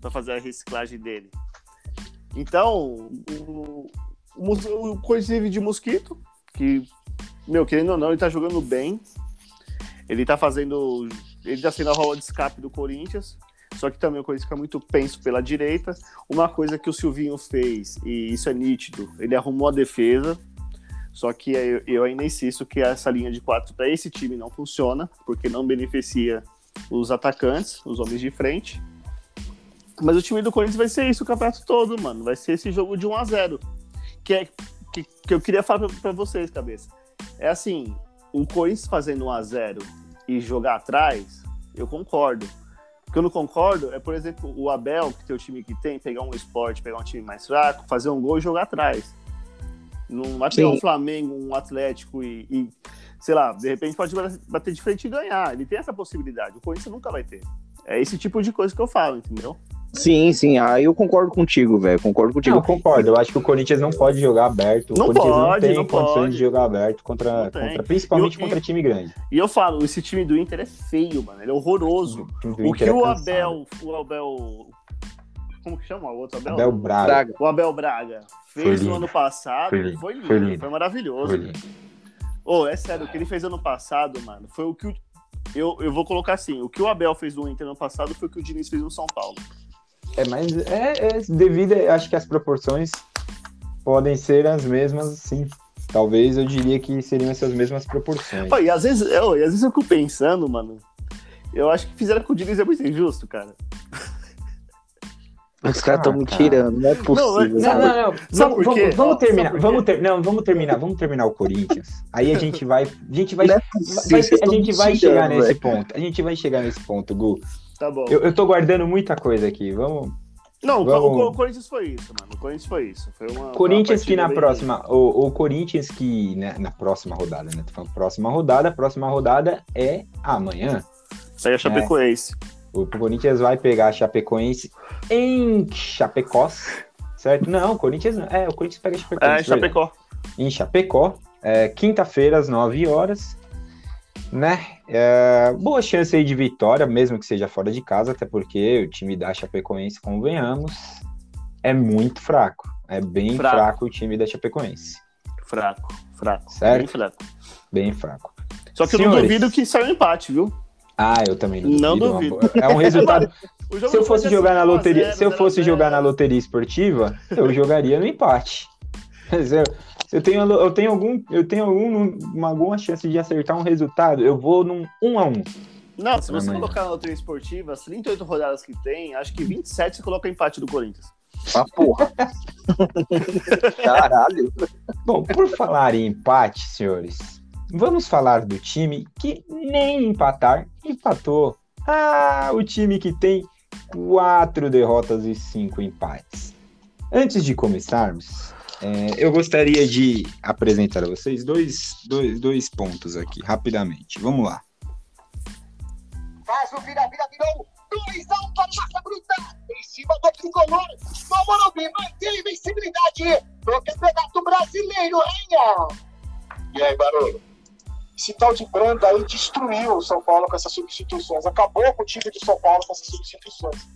pra fazer a reciclagem dele. Então, o, o, o de mosquito, que, meu, querendo ou não, ele tá jogando bem. Ele tá fazendo. Ele tá sendo a rola de escape do Corinthians. Só que também o Corinthians fica muito penso pela direita. Uma coisa que o Silvinho fez, e isso é nítido, ele arrumou a defesa. Só que eu, eu ainda insisto que essa linha de quatro para esse time não funciona, porque não beneficia os atacantes, os homens de frente. Mas o time do Corinthians vai ser isso o campeonato todo, mano. Vai ser esse jogo de 1 a 0 Que é que, que eu queria falar para vocês, cabeça. É assim, o Corinthians fazendo 1 a 0 e jogar atrás, eu concordo. O que eu não concordo é, por exemplo, o Abel, que tem o time que tem, pegar um esporte, pegar um time mais fraco, fazer um gol e jogar atrás. Não vai pegar um Flamengo, um Atlético e, e, sei lá, de repente pode bater de frente e ganhar. Ele tem essa possibilidade. O Corinthians nunca vai ter. É esse tipo de coisa que eu falo, entendeu? Sim, sim. Aí ah, eu concordo contigo, velho. Concordo contigo. Não, eu concordo. Eu acho que o Corinthians não pode jogar aberto. O não Corinthians pode, não tem não condições pode. de jogar aberto contra, contra principalmente eu, contra time grande. E eu falo, esse time do Inter é feio, mano. Ele é horroroso. O, o que é o Abel, o Abel, como que chama o outro Abel? Abel Braga. O Abel Braga fez no ano passado, foi lindo, foi, lindo, foi, lindo. foi maravilhoso. Foi. Oh, é sério, o que ele fez ano passado, mano, foi o que o, eu, eu vou colocar assim, o que o Abel fez no Inter ano passado foi o que o Diniz fez no São Paulo. É, mas é, é devido, acho que as proporções podem ser as mesmas, sim. Talvez eu diria que seriam essas mesmas proporções. Pô, e às vezes, eu, e às vezes eu fico pensando, mano. Eu acho que fizeram com o Diniz é muito injusto, cara. Os caras estão ah, me tirando, não é possível. Não, não, não. Sabe vamos, por quê? Vamos, vamos terminar, vamos ter, não, vamos terminar, vamos terminar o Corinthians. Aí a gente vai, a gente vai, é vai a gente vai chegar nesse ponto. A gente vai chegar nesse ponto, Gu. Tá bom. Eu, eu tô guardando muita coisa aqui. Vamos não, Vamos... o, Corinthians foi isso, mano. O Corinthians foi isso. Foi uma, Corinthians uma que na próxima. O, o, Corinthians que. Né, na próxima rodada, né? Tô falando próxima rodada. A próxima rodada é amanhã. Sai a Chapecoense. É. O Corinthians vai pegar a Chapecoense em Chapecós. Certo? Não, o Corinthians não. É, o Corinthians pega a Chapecoense. É, em Chapecó. Em Chapecó. É, Quinta-feira, às 9 horas né? É, boa chance aí de vitória, mesmo que seja fora de casa, até porque o time da Chapecoense, convenhamos, é muito fraco. É bem fraco, fraco o time da Chapecoense. Fraco, fraco. Certo? Bem fraco. Bem fraco. Só que Senhores, eu não duvido que saia um empate, viu? Ah, eu também não duvido. Não duvido. É um (laughs) resultado. se eu fosse jogar na loteria, se eu fosse jogar na loteria esportiva, eu jogaria no empate. Mas eu, eu tenho, eu tenho algum, eu tenho algum, alguma chance de acertar um resultado, eu vou num 1 um a 1 um. Não, se você colocar na loteria esportiva, as 38 rodadas que tem, acho que 27 você coloca empate do Corinthians. Ah, porra. (laughs) Caralho. Bom, por falar em empate, senhores, vamos falar do time que nem empatar empatou. Ah, o time que tem quatro derrotas e cinco empates. Antes de começarmos, é, eu gostaria de apresentar a vocês dois, dois, dois pontos aqui, rapidamente. Vamos lá. Faz o vira-vira, virou 2x1 para Massa Bruta, em cima do tricolor. No Morumbi, mantém invencibilidade no Campeonato Brasileiro, hein? E aí, Barulho? Esse tal de Branda aí destruiu o São Paulo com essas substituições. Acabou com o time de São Paulo com essas substituições.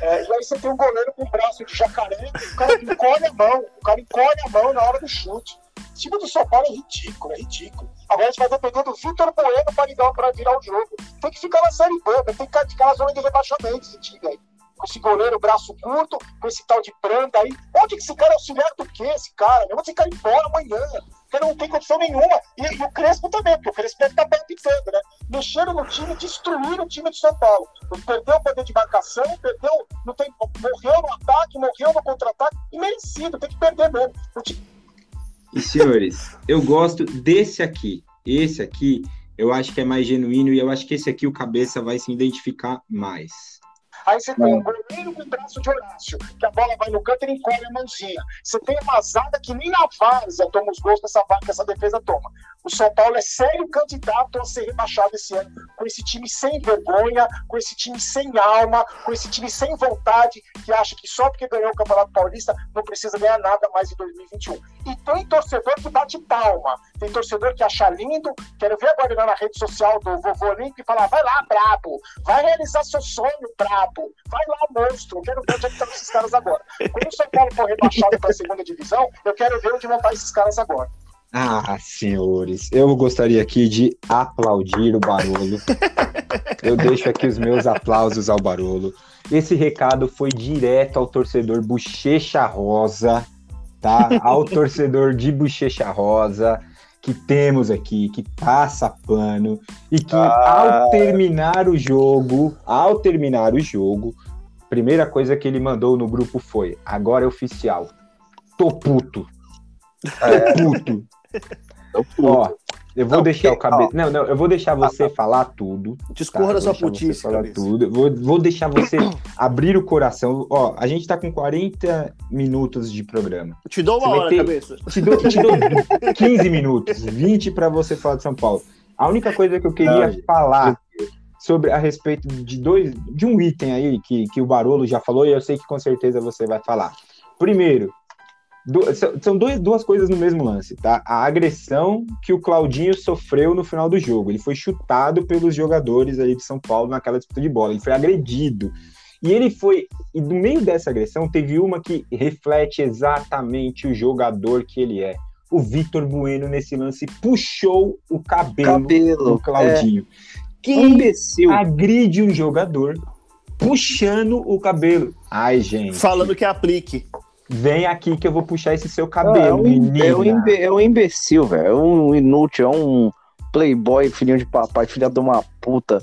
É, e aí você tem um goleiro com o braço de jacaré, o cara encolhe a mão, o cara encolhe a mão na hora do chute. O time do São Paulo é ridículo, é ridículo. Agora a gente vai depender do Vitor Bueno para ligar para virar o jogo. Tem que ficar na série B, tem que ficar na zona de rebaixamento esse time aí. Com esse goleiro, braço curto, com esse tal de pranda aí. Onde que esse cara é auxiliar do quê, esse cara? Eu vou esse cara embora amanhã porque não tem condição nenhuma. E, e, o Crespo também, porque o Crespo deve estar palpitando, né? Mexeram no time, destruíram o time de São Paulo. Perdeu o poder de marcação, perdeu, não tem, morreu no ataque, morreu no contra-ataque, e merecido, tem que perder mesmo. E senhores, eu gosto desse aqui. Esse aqui, eu acho que é mais genuíno e eu acho que esse aqui o cabeça vai se identificar mais. Aí você tem um goleiro com o braço de Horácio, que a bola vai no canto e ele encolhe a mãozinha. Você tem uma zaga que nem na várzea toma os gols que essa, que essa defesa toma. O São Paulo é sério candidato a ser rebaixado esse ano, com esse time sem vergonha, com esse time sem alma, com esse time sem vontade, que acha que só porque ganhou o Campeonato Paulista não precisa ganhar nada mais em 2021. E tem torcedor que bate palma, tem torcedor que acha lindo. Quero ver agora na rede social do Vovô Olímpico e falar: vai lá, brabo, vai realizar seu sonho, brabo, vai lá, monstro. Quero ver onde é que estão esses caras agora. Quando o São Paulo for rebaixado para a segunda divisão, eu quero ver onde vão estar esses caras agora. Ah, senhores, eu gostaria aqui de aplaudir o Barolo. Eu deixo aqui os meus aplausos ao Barolo. Esse recado foi direto ao torcedor Bochecha Rosa, tá? Ao torcedor de Bochecha Rosa que temos aqui, que passa pano e que Ah. ao terminar o jogo, ao terminar o jogo, primeira coisa que ele mandou no grupo foi: agora é oficial. Tô puto. Tô puto. Ó, eu vou Não, deixar o porque, cabeça. Não, não, eu vou deixar você falar tudo. Discorra Tá, da sua vou deixar você putice, falar cabeça. tudo. Vou, vou deixar você (clears throat) abrir o coração. Ó, a gente tá com 40 minutos de programa. Te dou uma Você hora, ter- cabeça. Te dou, te dou (laughs) 15 minutos, 20 para você falar de São Paulo. A única coisa que eu queria Não, falar sobre a respeito de dois de um item aí que, que o Barolo já falou e eu sei que com certeza você vai falar. Primeiro, du- são- são dois, duas coisas no mesmo lance, tá? A agressão que o Claudinho sofreu no final do jogo. Ele foi chutado pelos jogadores aí de São Paulo naquela disputa de bola. Ele foi agredido. E ele foi. E no meio dessa agressão, teve uma que reflete exatamente o jogador que ele é. O Vitor Bueno, nesse lance, puxou o cabelo, Cabelo. do Claudinho. Um Quem imbecil. agride um jogador puxando o cabelo? Ai, gente. Falando que aplique. Vem aqui que eu vou puxar esse seu é, cabelo, um, menina. é, um imbe- é um imbecil, velho. É um inútil, é um playboy, filhinho de papai, filha de uma puta.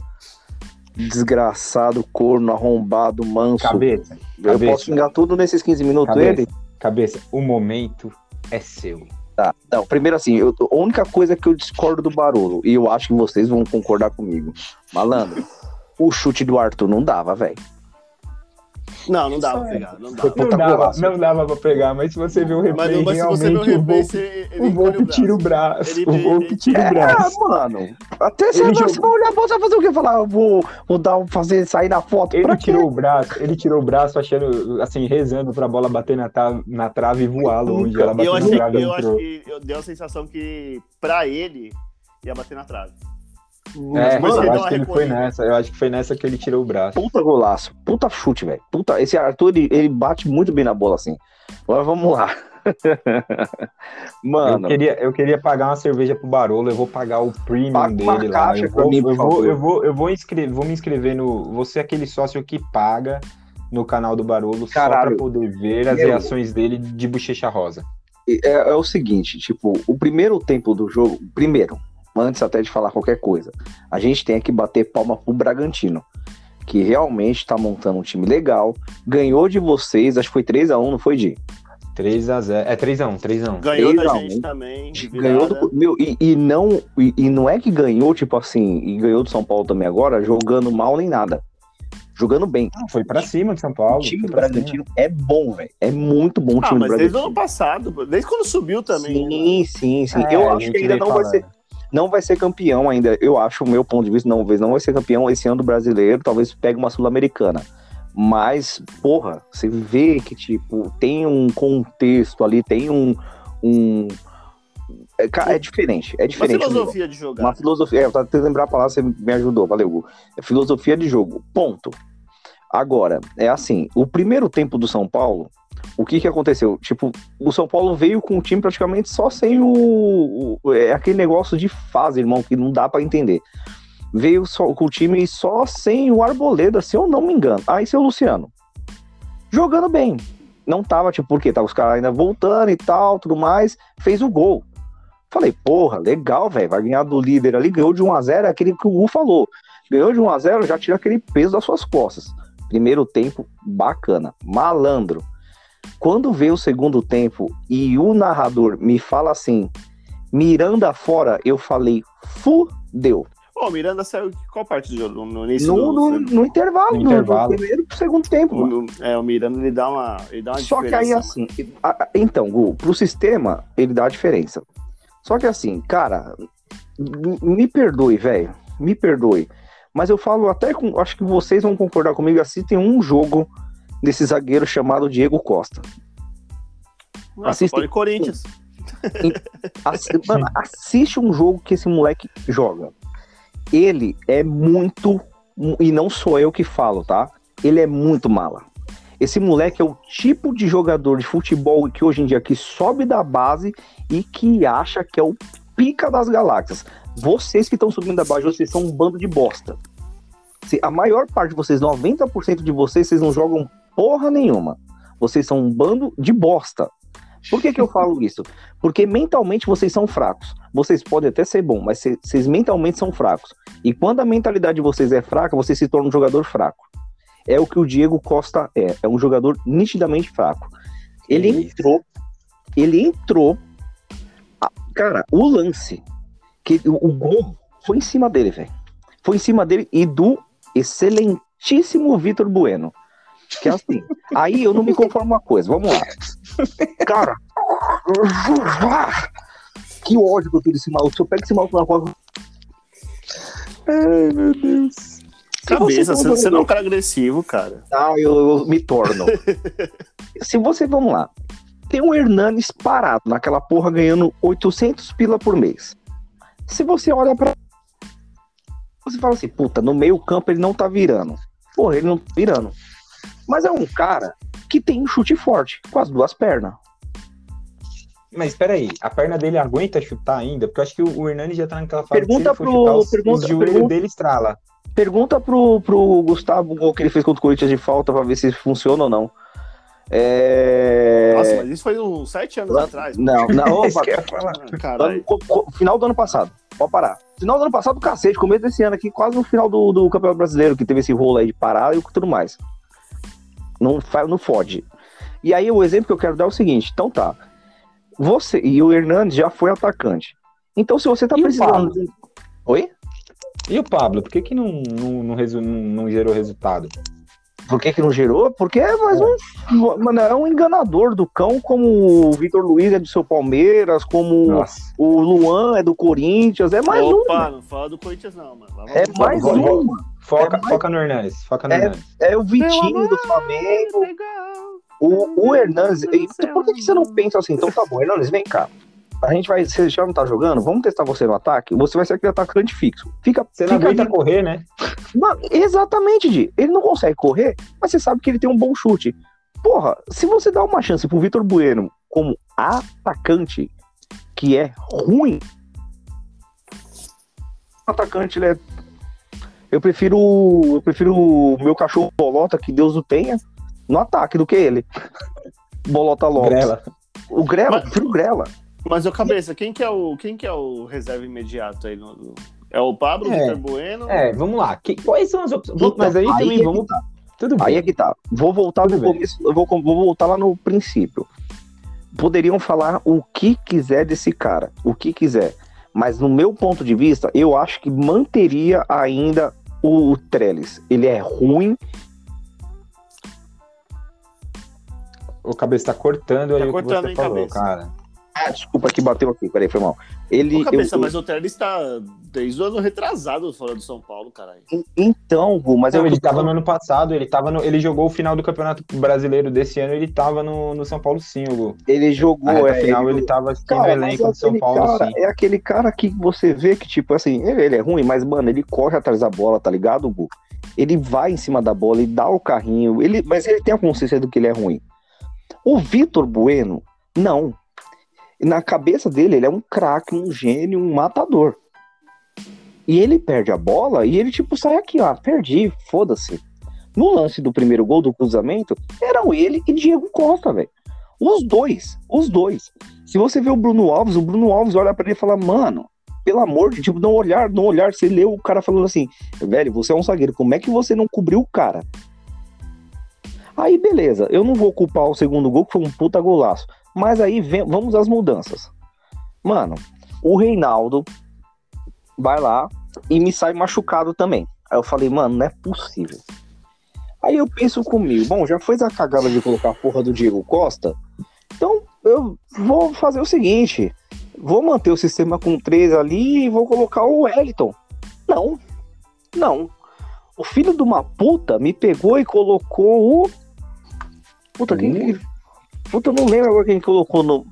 Desgraçado, corno, arrombado, manso. Cabeça, Eu cabeça. posso xingar tudo nesses 15 minutos Cabeça. ele? cabeça, o momento é seu. Tá. Não, primeiro assim, eu- a única coisa que eu discordo do Barolo, e eu acho que vocês vão concordar comigo. Malandro, o chute do Arthur não dava, velho. Não, não dá pra pegar, não. Foi Não dava, não dava pra pegar, mas se você ver o Mas, replay, mas se você realmente o Volpe, o Volpe tira o braço. Ele- o Volpe ele- tira o Ah, braço. mano. Até você Ele vai, jogou- você vai olhar, você vai fazer o quê? Falar, eu vou, vou dar, um- fazer, sair na foto. Ele pra quê? tirou o braço, ele tirou o braço achando, assim, rezando pra bola bater na, na trave e voar longe. Ela bateu eu na achei, trave e eu acho que eu deu a sensação que pra ele ia bater na trave. É, eu acho que ele foi nessa. Eu acho que foi nessa que ele tirou o braço. Puta golaço. Puta chute, velho. Puta, esse Arthur, ele, ele bate muito bem na bola, assim. Agora vamos lá. (laughs) Mano, Eu queria, eu queria pagar uma cerveja pro Barolo, eu vou pagar o premium Paga dele lá. Eu vou, mim, eu, vou, eu, vou, eu vou, inscrever, vou me inscrever no. Você é aquele sócio que paga no canal do Barolo só Caralho. pra poder ver as reações dele de bochecha rosa. é, é o seguinte, tipo, o primeiro tempo do jogo, primeiro, antes até de falar qualquer coisa, a gente tem que bater palma pro Bragantino, que realmente tá montando um time legal, ganhou de vocês, acho que foi 3x1, não foi, Di? 3x0. É 3x1, 3x1. Ganhou da Legal, gente também. de Ganhou do, meu, e, e não e, e não é que ganhou, tipo assim, e ganhou do São Paulo também agora, jogando mal nem nada. Jogando bem. Foi pra cima de São Paulo. o time do pra cima. Bragantino é bom, velho. É muito bom o Ah, time do mas desde o Bragantino. ano passado, desde quando subiu também. né? Sim, sim, sim. É, eu a acho que ainda não vai falando. ser não vai ser campeão ainda. Eu acho, o meu ponto de vista, não, não vai ser campeão esse ano do brasileiro, talvez pegue uma sul-americana. Mas, porra, você vê que, tipo, tem um contexto ali, tem um. um... É, é diferente, é Uma diferente. filosofia de jogar. Uma filosofia. É, eu tentando lembrar a palavra, você me ajudou, valeu. É filosofia de jogo. Ponto. Agora, é assim, o primeiro tempo do São Paulo, o que que aconteceu? Tipo, o São Paulo veio com o time praticamente só sem o. o- é aquele negócio de fase, irmão, que não dá pra entender. Veio só, com o time só sem o Arboleda, se eu não me engano. Aí seu Luciano. Jogando bem. Não tava, tipo, porque tava os caras ainda voltando e tal, tudo mais. Fez o gol. Falei, porra, legal, velho. Vai ganhar do líder ali, ganhou de 1x0, é aquele que o Gu falou. Ganhou de 1x0, já tira aquele peso das suas costas. Primeiro tempo, bacana. Malandro. Quando veio o segundo tempo e o narrador me fala assim, Miranda fora, eu falei, fudeu. Pô, o Miranda saiu de qual parte do jogo? No início No, do... no, no intervalo, No intervalo. do primeiro pro segundo tempo. o- é, o Miranda ele dá uma, ele dá uma Só que aí, assim, a- a- então, Gu, pro sistema, ele dá a diferença. Só que assim, cara, me perdoe, velho, me perdoe. Mas eu falo até com, acho que vocês vão concordar comigo, assistem um jogo desse zagueiro chamado Diego Costa. Ah, assiste- São Paulo e Corinthians. Assi- (laughs) mano, assiste um jogo que esse moleque joga. Ele é muito, e não sou eu que falo, tá? Ele é muito mala. Esse moleque é o tipo de jogador de futebol que hoje em dia que sobe da base e que acha que é o pica das galáxias. Vocês que estão subindo da base, vocês são um bando de bosta. Se a maior parte de vocês, 90% de vocês, vocês não jogam porra nenhuma. Vocês são um bando de bosta. Por que, que eu falo (laughs) isso? Porque mentalmente vocês são fracos. Vocês podem até ser bom, mas cê- vocês mentalmente são fracos. E quando a mentalidade de vocês é fraca, você se torna um jogador fraco. É o que o Diego Costa é. É um jogador nitidamente fraco. Ele Isso. entrou. Ele entrou. cara, o lance. Que, o, o gol foi em cima dele, velho. Foi em cima dele e do excelentíssimo Vitor Bueno. Que é assim. aí eu não me conformo uma coisa. Vamos lá. Cara. Que ódio que eu tenho desse maluco. Se eu pego esse maluco na rua. Ai, meu Deus. Cabeça, você, você não é um cara agressivo, cara. ah, eu, eu me torno. (laughs) Se você, vamos lá, tem um Hernanes parado naquela porra ganhando 800 pila por mês. Se você olha pra. Você fala assim, puta, no meio campo ele não tá virando. Porra, ele não tá virando. Mas é um cara que tem um chute forte, com as duas pernas. Mas peraí, a perna dele aguenta chutar ainda? Porque eu acho que o o Hernani já tá naquela fase Pergunta que se pro- chutar, os, pergunta- os joelhos pergunta- dele estrala. Pergunta pro, pro Gustavo o gol que ele fez contra o Corinthians de falta pra ver se funciona ou não. É... Nossa, mas isso foi uns sete anos Lá- atrás. Não, não, (laughs) Isso opa, falar. Final do ano passado. Pode parar. Final do ano passado, cacete. Começo desse ano aqui, quase no final do, do Campeonato Brasileiro, que teve esse rolo aí de parar e tudo mais. Não, não fode. E aí, o exemplo que eu quero dar é o seguinte: então tá. Você e o Hernandes já foi atacante. Então, se você tá E precisando. Oi? E o Pablo, por que, que não, não, não, resu- não- não gerou resultado? Por que, que não gerou? Porque é mais um. Mano, é um enganador do cão, como o Vitor Luiz é do seu Palmeiras, como Nossa. o Luan é do Corinthians. É mais um. Opa, não fala do Corinthians, não, mano. Vai- É mais vamos- um. Foca, É mais- foca no Hernandes. Foca no É- Hernandes. É o Vitinho do Flamengo. O, o Hernandes. e Por que, que você não pensa assim? Então tá bom, Hernandes, vem cá. A gente vai. Você já não tá jogando? Vamos testar você no ataque? Você vai ser aquele atacante fixo. Fica. Você não fica aguenta ali- correr, né? Mano, exatamente, Di. Ele não consegue correr, mas você sabe que ele tem um bom chute. Porra, se você dá uma chance pro Vitor Bueno como atacante, que é ruim, atacante, ele é. Eu prefiro. Eu prefiro o meu cachorro Bolota, que Deus o tenha, no ataque do que ele. (laughs) Bolota Lopes. Grela. O Grela, Mas- eu prefiro o Grela. Mas, ô cabeça, quem que é o, quem que é o reserva imediato aí? No, no- É o Pablo, É. Vitor Bueno? É, vamos lá. Que- quais são as opções? Então, Mas aí, aí também é vamos. tá. Tudo bem. Aí é que tá. Vou voltar Tudo no bem. começo, eu vou, vou voltar lá no princípio. Poderiam falar o que quiser desse cara, o que quiser. Mas no meu ponto de vista, eu acho que manteria ainda o, o Trellis. Ele é ruim, O cabeça tá cortando aí Tá o que cortando, você hein, falou, cabeça? cara. Ah, desculpa que bateu aqui, peraí, foi mal. Ele. Ô, cabeça, eu- mas o Trellis tá desde o ano retrasado fora do São Paulo, caralho. Então, Gu, mas Não, eu ele tava no ano passado, ele tava no, ele jogou o final do Campeonato Brasileiro desse ano, ele tava no, no São Paulo sim, Hugo. ele jogou, é, final ele- ele tava assim, no elenco é do São aquele Paulo cara, sim. é aquele cara que você vê que, tipo assim, ele, ele é ruim, mas, mano, ele corre atrás da bola, tá ligado, Gu? Ele vai em cima da bola, ele dá o carrinho, ele, mas ele tem a consciência do que ele é ruim. O Vitor Bueno, não. Na cabeça dele, ele é um craque, um gênio, um matador. E ele perde a bola e ele, tipo, sai aqui, ó, perdi, foda-se. No lance do primeiro gol do cruzamento, eram ele e Diego Costa, velho. Os dois, os dois. Se você vê o Bruno Alves, o Bruno Alves olha pra ele e fala, mano, pelo amor de tipo, não olhar, não olhar, você leu o cara falando assim, velho, você é um zagueiro, como é que você não cobriu o cara? Aí, beleza, eu não vou culpar o segundo gol, que foi um puta golaço. Mas aí, vem, vamos às mudanças. Mano, o Reinaldo vai lá e me sai machucado também. Aí eu falei, mano, não é possível. Aí eu penso comigo, bom, já fez a cagada de colocar a porra do Diego Costa, então eu vou fazer o seguinte: vou manter o sistema com três ali e vou colocar o Wellington. Não, não. O filho de uma puta me pegou e colocou o. Puta, quem que. Puta, eu não lembro agora quem colocou no,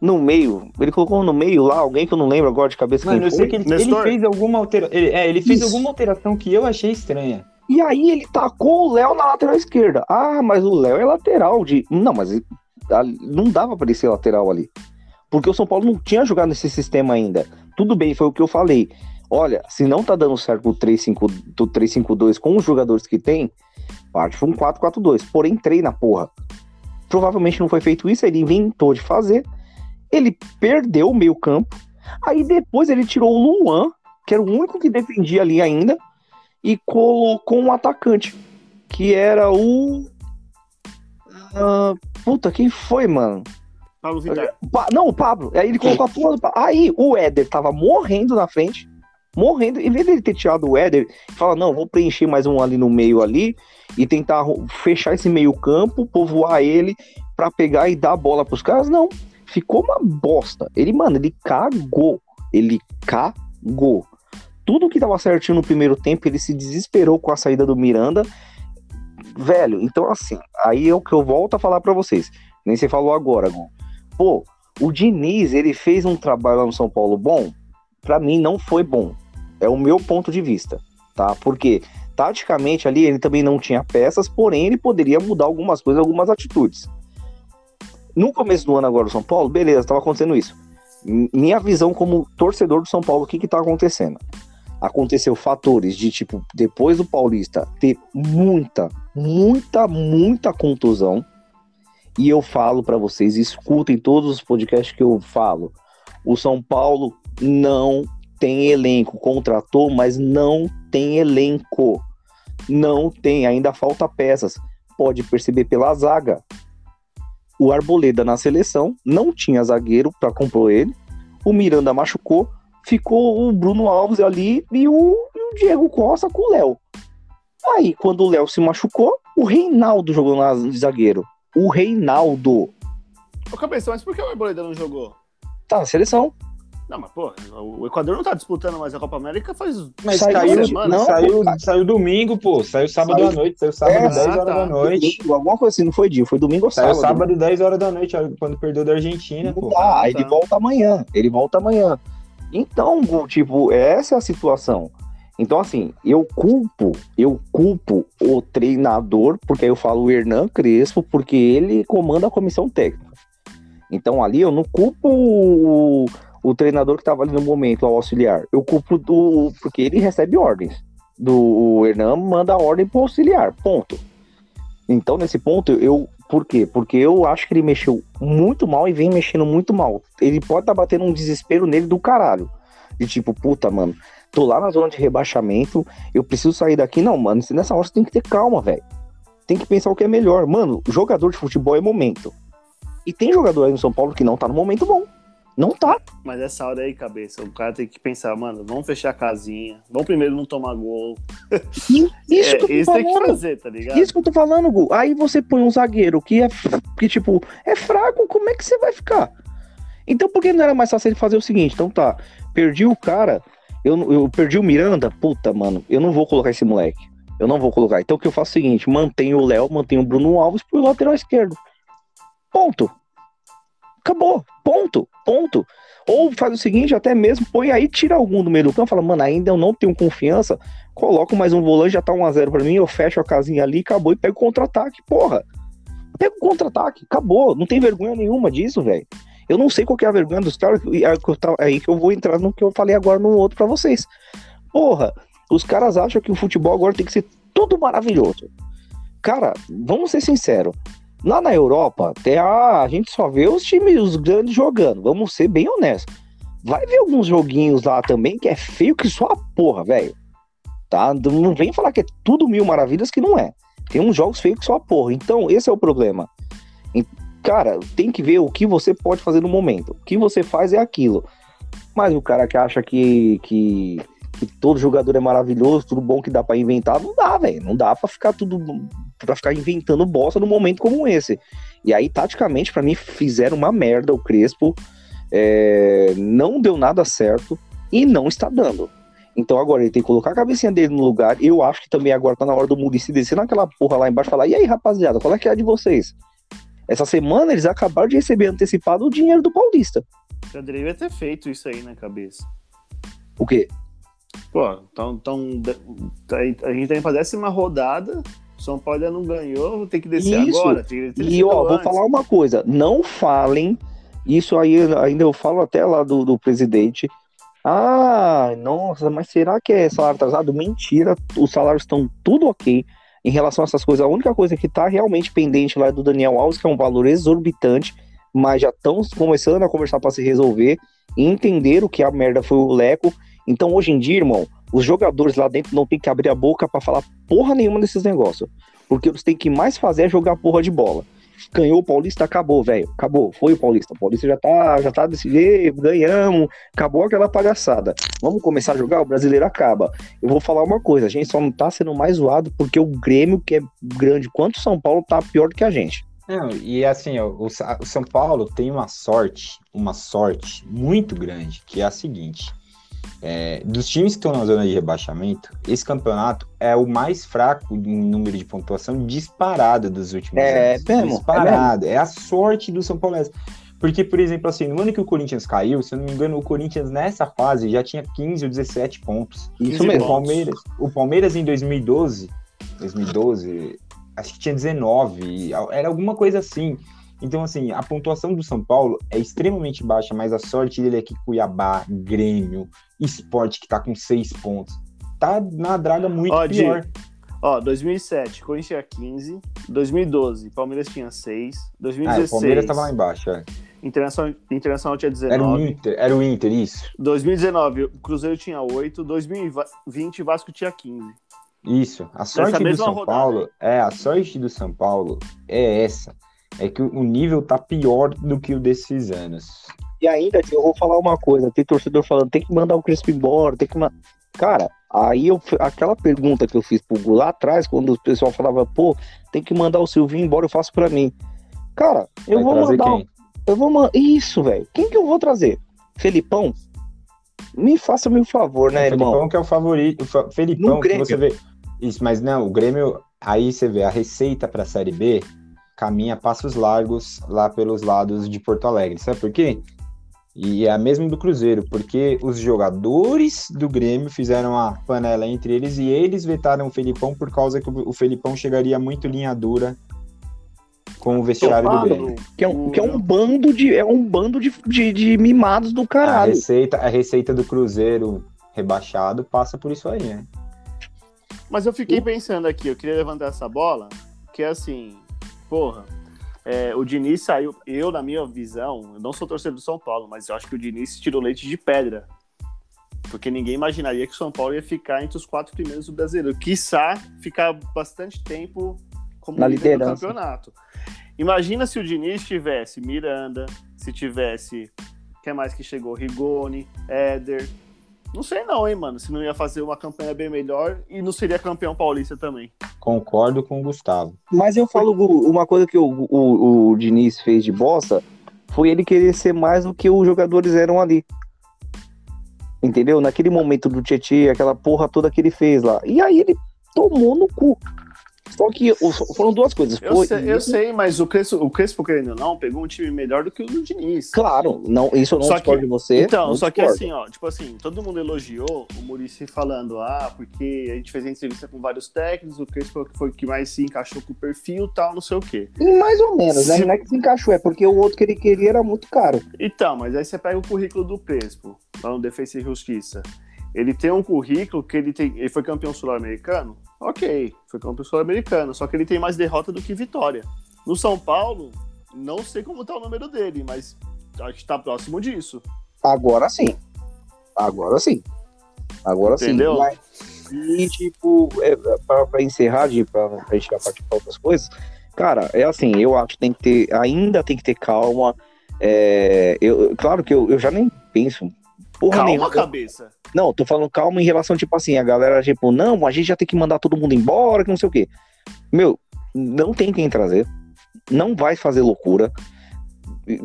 no meio. Ele colocou no meio lá, alguém que eu não lembro agora de cabeça Mano, quem eu foi. sei que ele, ele fez alguma alteração. É, ele fez Isso. alguma alteração que eu achei estranha. E aí ele tacou o Léo na lateral esquerda. Ah, mas o Léo é lateral de. Não, mas não dava para ele ser lateral ali. Porque o São Paulo não tinha jogado nesse sistema ainda. Tudo bem, foi o que eu falei. Olha, se não tá dando certo o 3-5-2 com os jogadores que tem, parte foi um 4-4-2. Porém, treina, porra. Provavelmente não foi feito isso, ele inventou de fazer. Ele perdeu o meio campo. Aí depois ele tirou o Luan, que era o único que defendia ali ainda, e colocou um atacante, que era o. Uh, puta, quem foi, mano? Pablo Vittar. Não, o Pablo. Aí ele colocou a porra do Aí o Éder tava morrendo na frente morrendo. Em vez dele ter tirado o Éder, fala, não, vou preencher mais um ali no meio ali e tentar fechar esse meio campo, povoar ele para pegar e dar a bola pros caras. Não, ficou uma bosta. Ele, mano, ele cagou. Ele cagou. Tudo que tava certinho no primeiro tempo, ele se desesperou com a saída do Miranda. Velho, então assim, aí é o que eu volto a falar para vocês. Nem você falou agora, Gon. Pô, o Diniz, ele fez um trabalho lá no São Paulo bom? Para mim não foi bom. É o meu ponto de vista, tá? Porque taticamente ali ele também não tinha peças, porém ele poderia mudar algumas coisas, algumas atitudes. No começo do ano agora do São Paulo, beleza, estava acontecendo isso. Minha visão como torcedor do São Paulo, o que que tá acontecendo? Aconteceu fatores de tipo, depois do Paulista ter muita, muita, muita contusão. E eu falo para vocês, escutem todos os podcasts que eu falo. O São Paulo não tem elenco, contratou, mas não tem elenco. Não tem, ainda falta peças. Pode perceber pela zaga. O Arboleda na seleção não tinha zagueiro para compor ele. O Miranda machucou, ficou o Bruno Alves ali e o, e o Diego Costa com o Léo. Aí, quando o Léo se machucou, o Reinaldo jogou na zagueiro. O Reinaldo. Ô, Cabeção, mas por que o Arboleda não jogou? Tá na seleção. Não, mas pô, o Equador não tá disputando mais a Copa América faz. Mas saiu, semana, não, saiu, saiu domingo, pô. Saiu sábado saiu, à noite. Saiu sábado é, 10 horas tá. da noite. Alguma coisa assim, não foi dia, foi domingo ou sábado. Saiu sábado 10 horas da noite, quando perdeu da Argentina, pô. Tá, aí ele volta amanhã. Ele volta amanhã. Então, tipo, essa é a situação. Então, assim, eu culpo, eu culpo o treinador, porque aí eu falo o Hernan Crespo, porque ele comanda a comissão técnica. Então, ali eu não culpo o treinador que estava ali no momento, o auxiliar. Eu culpo do. Porque ele recebe ordens. Do o Hernan manda ordem pro auxiliar. Ponto. Então, nesse ponto, eu. Por quê? Porque eu acho que ele mexeu muito mal e vem mexendo muito mal. Ele pode estar tá batendo um desespero nele do caralho. De tipo, puta, mano, tô lá na zona de rebaixamento, eu preciso sair daqui. Não, mano, nessa hora você tem que ter calma, velho. Tem que pensar o que é melhor. Mano, jogador de futebol é momento. E tem jogador aí no São Paulo que não tá no momento bom. Não tá. Mas essa hora aí, cabeça, o cara tem que pensar, mano, vamos fechar a casinha, vamos primeiro não tomar gol. Isso, (laughs) é, que isso tem que fazer, tá ligado? Isso que eu tô falando, Gu. Aí você põe um zagueiro que é, que, tipo, é fraco, como é que você vai ficar? Então por que não era mais fácil ele fazer o seguinte? Então tá, perdi o cara, eu, eu perdi o Miranda, puta, mano, eu não vou colocar esse moleque. Eu não vou colocar. Então o que eu faço é o seguinte, mantenho o Léo, mantenho o Bruno Alves pro lateral esquerdo. Ponto. Acabou. Ponto. Ponto. Ou faz o seguinte, até mesmo põe aí, tira algum do meio do campo, fala, mano, ainda eu não tenho confiança, coloco mais um volante, já tá 1x0 pra mim, eu fecho a casinha ali, acabou e pego o contra-ataque, porra. Pega o contra-ataque, acabou, não tem vergonha nenhuma disso, velho. Eu não sei qual é a vergonha dos caras, é aí que eu vou entrar no que eu falei agora no outro pra vocês. Porra, os caras acham que o futebol agora tem que ser tudo maravilhoso. Cara, vamos ser sinceros. Lá na Europa, até a, a gente só vê os times, os grandes jogando. Vamos ser bem honestos. Vai ver alguns joguinhos lá também que é feio que só a porra, velho. Tá? Não vem falar que é tudo mil maravilhas que não é. Tem uns jogos feios que só a porra. Então, esse é o problema. Cara, tem que ver o que você pode fazer no momento. O que você faz é aquilo. Mas o cara que acha que, que, que todo jogador é maravilhoso, tudo bom que dá para inventar, não dá, velho. Não dá para ficar tudo para ficar inventando bosta num momento como esse. E aí, taticamente, para mim, fizeram uma merda o Crespo. É, não deu nada certo e não está dando. Então agora ele tem que colocar a cabecinha dele no lugar. Eu acho que também agora tá na hora do Murici descer naquela porra lá embaixo e falar: e aí, rapaziada, qual é que é a de vocês? Essa semana eles acabaram de receber antecipado o dinheiro do Paulista. Já deveria ter feito isso aí na cabeça. O quê? Pô, então, então a gente tá indo pra décima rodada. São Paulo ainda não ganhou, tem que descer Isso. agora. Tem que descer E ó, vou antes. falar uma coisa, não falem, isso aí ainda eu falo até lá do, do presidente. Ah, nossa, mas será que é salário atrasado? Mentira, os salários estão tudo ok em relação a essas coisas. A única coisa que tá realmente pendente lá é do Daniel Alves, que é um valor exorbitante, mas já estão começando a conversar para se resolver entender o que a merda foi o Leco. Então, hoje em dia, irmão, os jogadores lá dentro não tem que abrir a boca para falar porra nenhuma desses negócios. Porque eles têm que mais fazer é jogar porra de bola. Ganhou o Paulista, acabou, velho. Acabou, foi o Paulista. O Paulista já tá, já tá desse jeito, ganhamos, acabou aquela palhaçada. Vamos começar a jogar, o brasileiro acaba. Eu vou falar uma coisa, a gente só não tá sendo mais zoado porque o Grêmio, que é grande quanto o São Paulo, tá pior do que a gente. Não, e assim, o, o São Paulo tem uma sorte, uma sorte muito grande, que é a seguinte. É, dos times que estão na zona de rebaixamento, esse campeonato é o mais fraco em número de pontuação disparado dos últimos É anos. mesmo, é disparado. É, a sorte do São Paulo. Porque, por exemplo, assim, no ano que o Corinthians caiu, se eu não me engano, o Corinthians nessa fase já tinha 15 ou 17 pontos. Isso 15 mesmo. O Palmeiras, o Palmeiras em 2012, 2012, acho que tinha 19, era alguma coisa assim. Então, assim, a pontuação do São Paulo é extremamente baixa, mas a sorte dele é que Cuiabá, Grêmio, Esporte, que tá com seis pontos, tá na draga muito Ó, pior. Ó, 2007, Corinthians tinha 15. 2012, Palmeiras tinha 6. Ah, 2016, o Palmeiras tava lá embaixo, é. Internacional, Internacional tinha Era o 19. Inter, era o Inter, isso. 2019, o Cruzeiro tinha 8. 2020, Vasco tinha 15. Isso. A sorte do São rodada, Paulo, é, a sorte do São Paulo é essa. É que o nível tá pior do que o desses anos. E ainda, eu vou falar uma coisa, tem torcedor falando, tem que mandar o Crespo embora, tem que mandar. Cara, aí eu, aquela pergunta que eu fiz pro Gu lá atrás, quando o pessoal falava, pô, tem que mandar o Silvinho embora, eu faço pra mim. Cara, eu Vai vou mandar. quem? Eu vou mandar. Isso, velho. Quem que eu vou trazer? Felipão? Me faça-me o favor, né, o irmão? Felipão que é o favorito. O Felipão, que você vê. Isso, mas não, o Grêmio. Aí você vê a receita para a Série B caminha passos largos lá pelos lados de Porto Alegre. Sabe por quê? E é a mesma do Cruzeiro, porque os jogadores do Grêmio fizeram a panela entre eles e eles vetaram o Felipão por causa que o Felipão chegaria muito linha dura com o vestiário do Grêmio. Que é um, que é um bando de. É um bando de, de, de mimados do A caralho. receita, a receita do Cruzeiro rebaixado passa por isso aí, né? Mas eu fiquei pensando aqui, eu queria levantar essa bola, que é assim, porra, é, o Diniz saiu, eu, na minha visão, eu não sou torcedor do São Paulo, mas eu acho que o Diniz tirou leite de pedra. Porque ninguém imaginaria que o São Paulo ia ficar entre os quatro primeiros do brasileiro. Quiçá ficar bastante tempo como Na líder do campeonato. Imagina se o Diniz tivesse Miranda, se tivesse. Quem mais que chegou? Rigoni, Éder. Não sei não, hein, mano. Se não ia fazer uma campanha bem melhor e não seria campeão paulista também. Concordo com o Gustavo. Mas eu falo, uma coisa que o, o, o Diniz fez de bosta foi ele querer ser mais do que os jogadores eram ali. Entendeu? Naquele momento do Tietchan, aquela porra toda que ele fez lá. E aí ele tomou no cu. Só que foram duas coisas. Eu, Foi sei, eu isso- sei, mas o Crespo, o Crespo, querendo ou não, pegou um time melhor do que o do Diniz. Claro, não, isso eu não Só discordo que- de você. Então, só que discordo. assim, ó, tipo assim, todo mundo elogiou o Murici falando, ah, porque a gente fez a entrevista com vários técnicos, o Crespo foi o que mais se encaixou com o perfil e tal, não sei o quê. E mais ou menos, né? Se- Não é que se encaixou, é porque o outro que ele queria era muito caro. Então, mas aí você pega o currículo do Crespo, lá no Defesa e Justiça. Ele tem um currículo que ele tem. Ele foi campeão sul-americano? Ok, foi campeão sul-americano. Só que ele tem mais derrota do que vitória. No São Paulo, não sei como tá o número dele, mas acho que tá próximo disso. Agora sim. Agora sim. Agora Entendeu? sim. Mas, e, tipo, é, pra, pra encerrar, de, pra, pra gente já partir pra outras coisas, cara, é assim, eu acho que tem que ter, ainda tem que ter calma. É, eu, claro que eu, eu já nem penso. Porra Calma, nenhuma. cabeça. Não, tô falando calma em relação, tipo assim, a galera, tipo, não, a gente já tem que mandar todo mundo embora, que não sei o quê. Meu, não tem quem trazer. Não vai fazer loucura.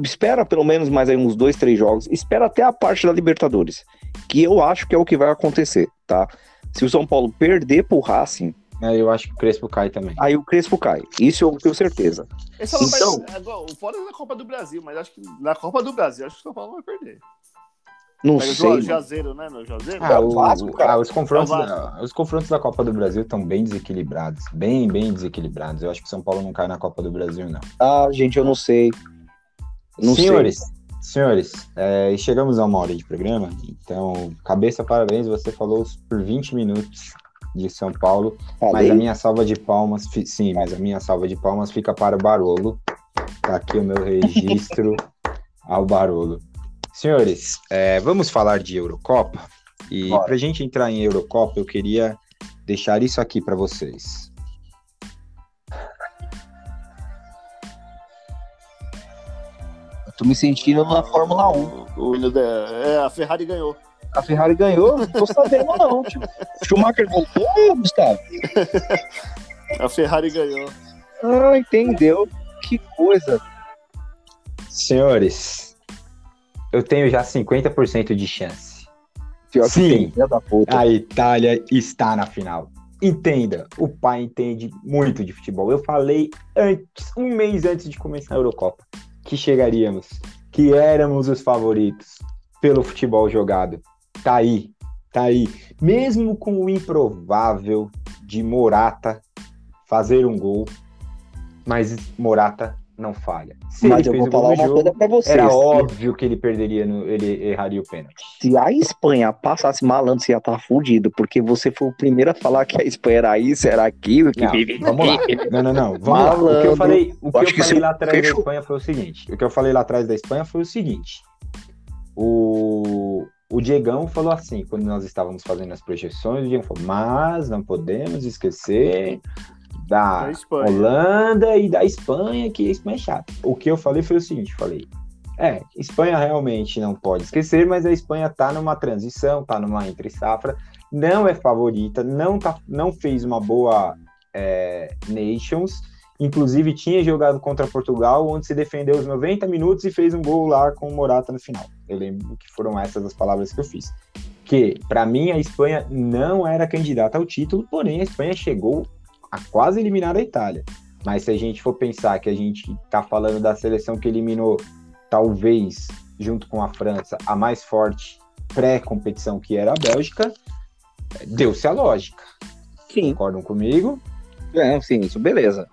Espera pelo menos mais aí uns dois, três jogos. Espera até a parte da Libertadores. Que eu acho que é o que vai acontecer, tá? Se o São Paulo perder pro Racing, É, eu acho que o Crespo cai também. aí o Crespo cai. Isso eu tenho certeza. Esse Então- vai, fora da Copa do Brasil, mas acho que na Copa do Brasil, acho que o São Paulo não vai perder. Não Pega sei. o mano. Juazeiro, né? No Juazeiro? Ah, o- Vasco, cara. ah, os, confrontos É o da, os confrontos da Copa do Brasil estão bem desequilibrados. Bem, bem desequilibrados. Eu acho que o São Paulo não cai na Copa do Brasil, não. Ah, gente, eu não sei. Não senhores, senhores, é, chegamos a uma hora de programa, então, cabeça, parabéns, você falou por 20 minutos de São Paulo, sei. mas a minha salva de palmas, fi- sim, mas a minha salva de palmas fica para o Barolo. Tá aqui o meu registro (laughs) ao Barolo. Senhores, é, vamos falar de Eurocopa, e para a gente entrar em Eurocopa, eu queria deixar isso aqui para vocês. Eu tô me sentindo na Fórmula 1. O hino da- É, a Ferrari ganhou. A Ferrari ganhou? Não tô sabendo, não. (laughs) Tipo, Schumacher voltou, Gustavo? (laughs) A Ferrari ganhou. Ah, entendeu. Que coisa. Senhores, eu tenho já 50% de chance. Pior Sim. tem. A Itália está na final. Entenda, o pai entende muito de futebol. Eu falei antes, um mês antes de começar a Eurocopa, que chegaríamos, que éramos os favoritos pelo futebol jogado. Tá aí, tá aí. Mesmo com o improvável de Morata fazer um gol, mas Morata não falha. Se Mas eu vou falar uma jogo, coisa pra vocês. era óbvio que ele perderia, no, ele erraria o pênalti. Se a Espanha passasse malandro, você ia estar fudido, porque você foi o primeiro a falar que a Espanha era isso, era aquilo. Que... Não, vamos lá. Não, não, não. Vamos lá. O que eu Malandro. falei, o que eu que falei lá atrás da fechou. Espanha foi o seguinte. O que eu falei lá atrás da Espanha foi o seguinte. O, o Diegão falou assim, quando nós estávamos fazendo as projeções, o Diegão falou, mas não podemos esquecer da Da. Holanda e da Espanha, que a Espanha é chata. O que eu falei foi o seguinte, falei, é, Espanha realmente não pode esquecer, mas a Espanha tá numa transição, tá numa entre safra, não é favorita, não, tá, não fez uma boa é, Nations, inclusive tinha jogado contra Portugal, onde se defendeu os 90 minutos e fez um gol lá com o Morata no final. Eu lembro que foram essas as palavras que eu fiz. Que, para mim, a Espanha não era candidata ao título, porém a Espanha chegou a quase eliminar a Itália. Mas se a gente for pensar que a gente tá falando da seleção que eliminou, talvez, junto com a França, a mais forte pré-competição que era a Bélgica, deu-se a lógica. Sim, Concordam comigo? é, sim, isso, beleza.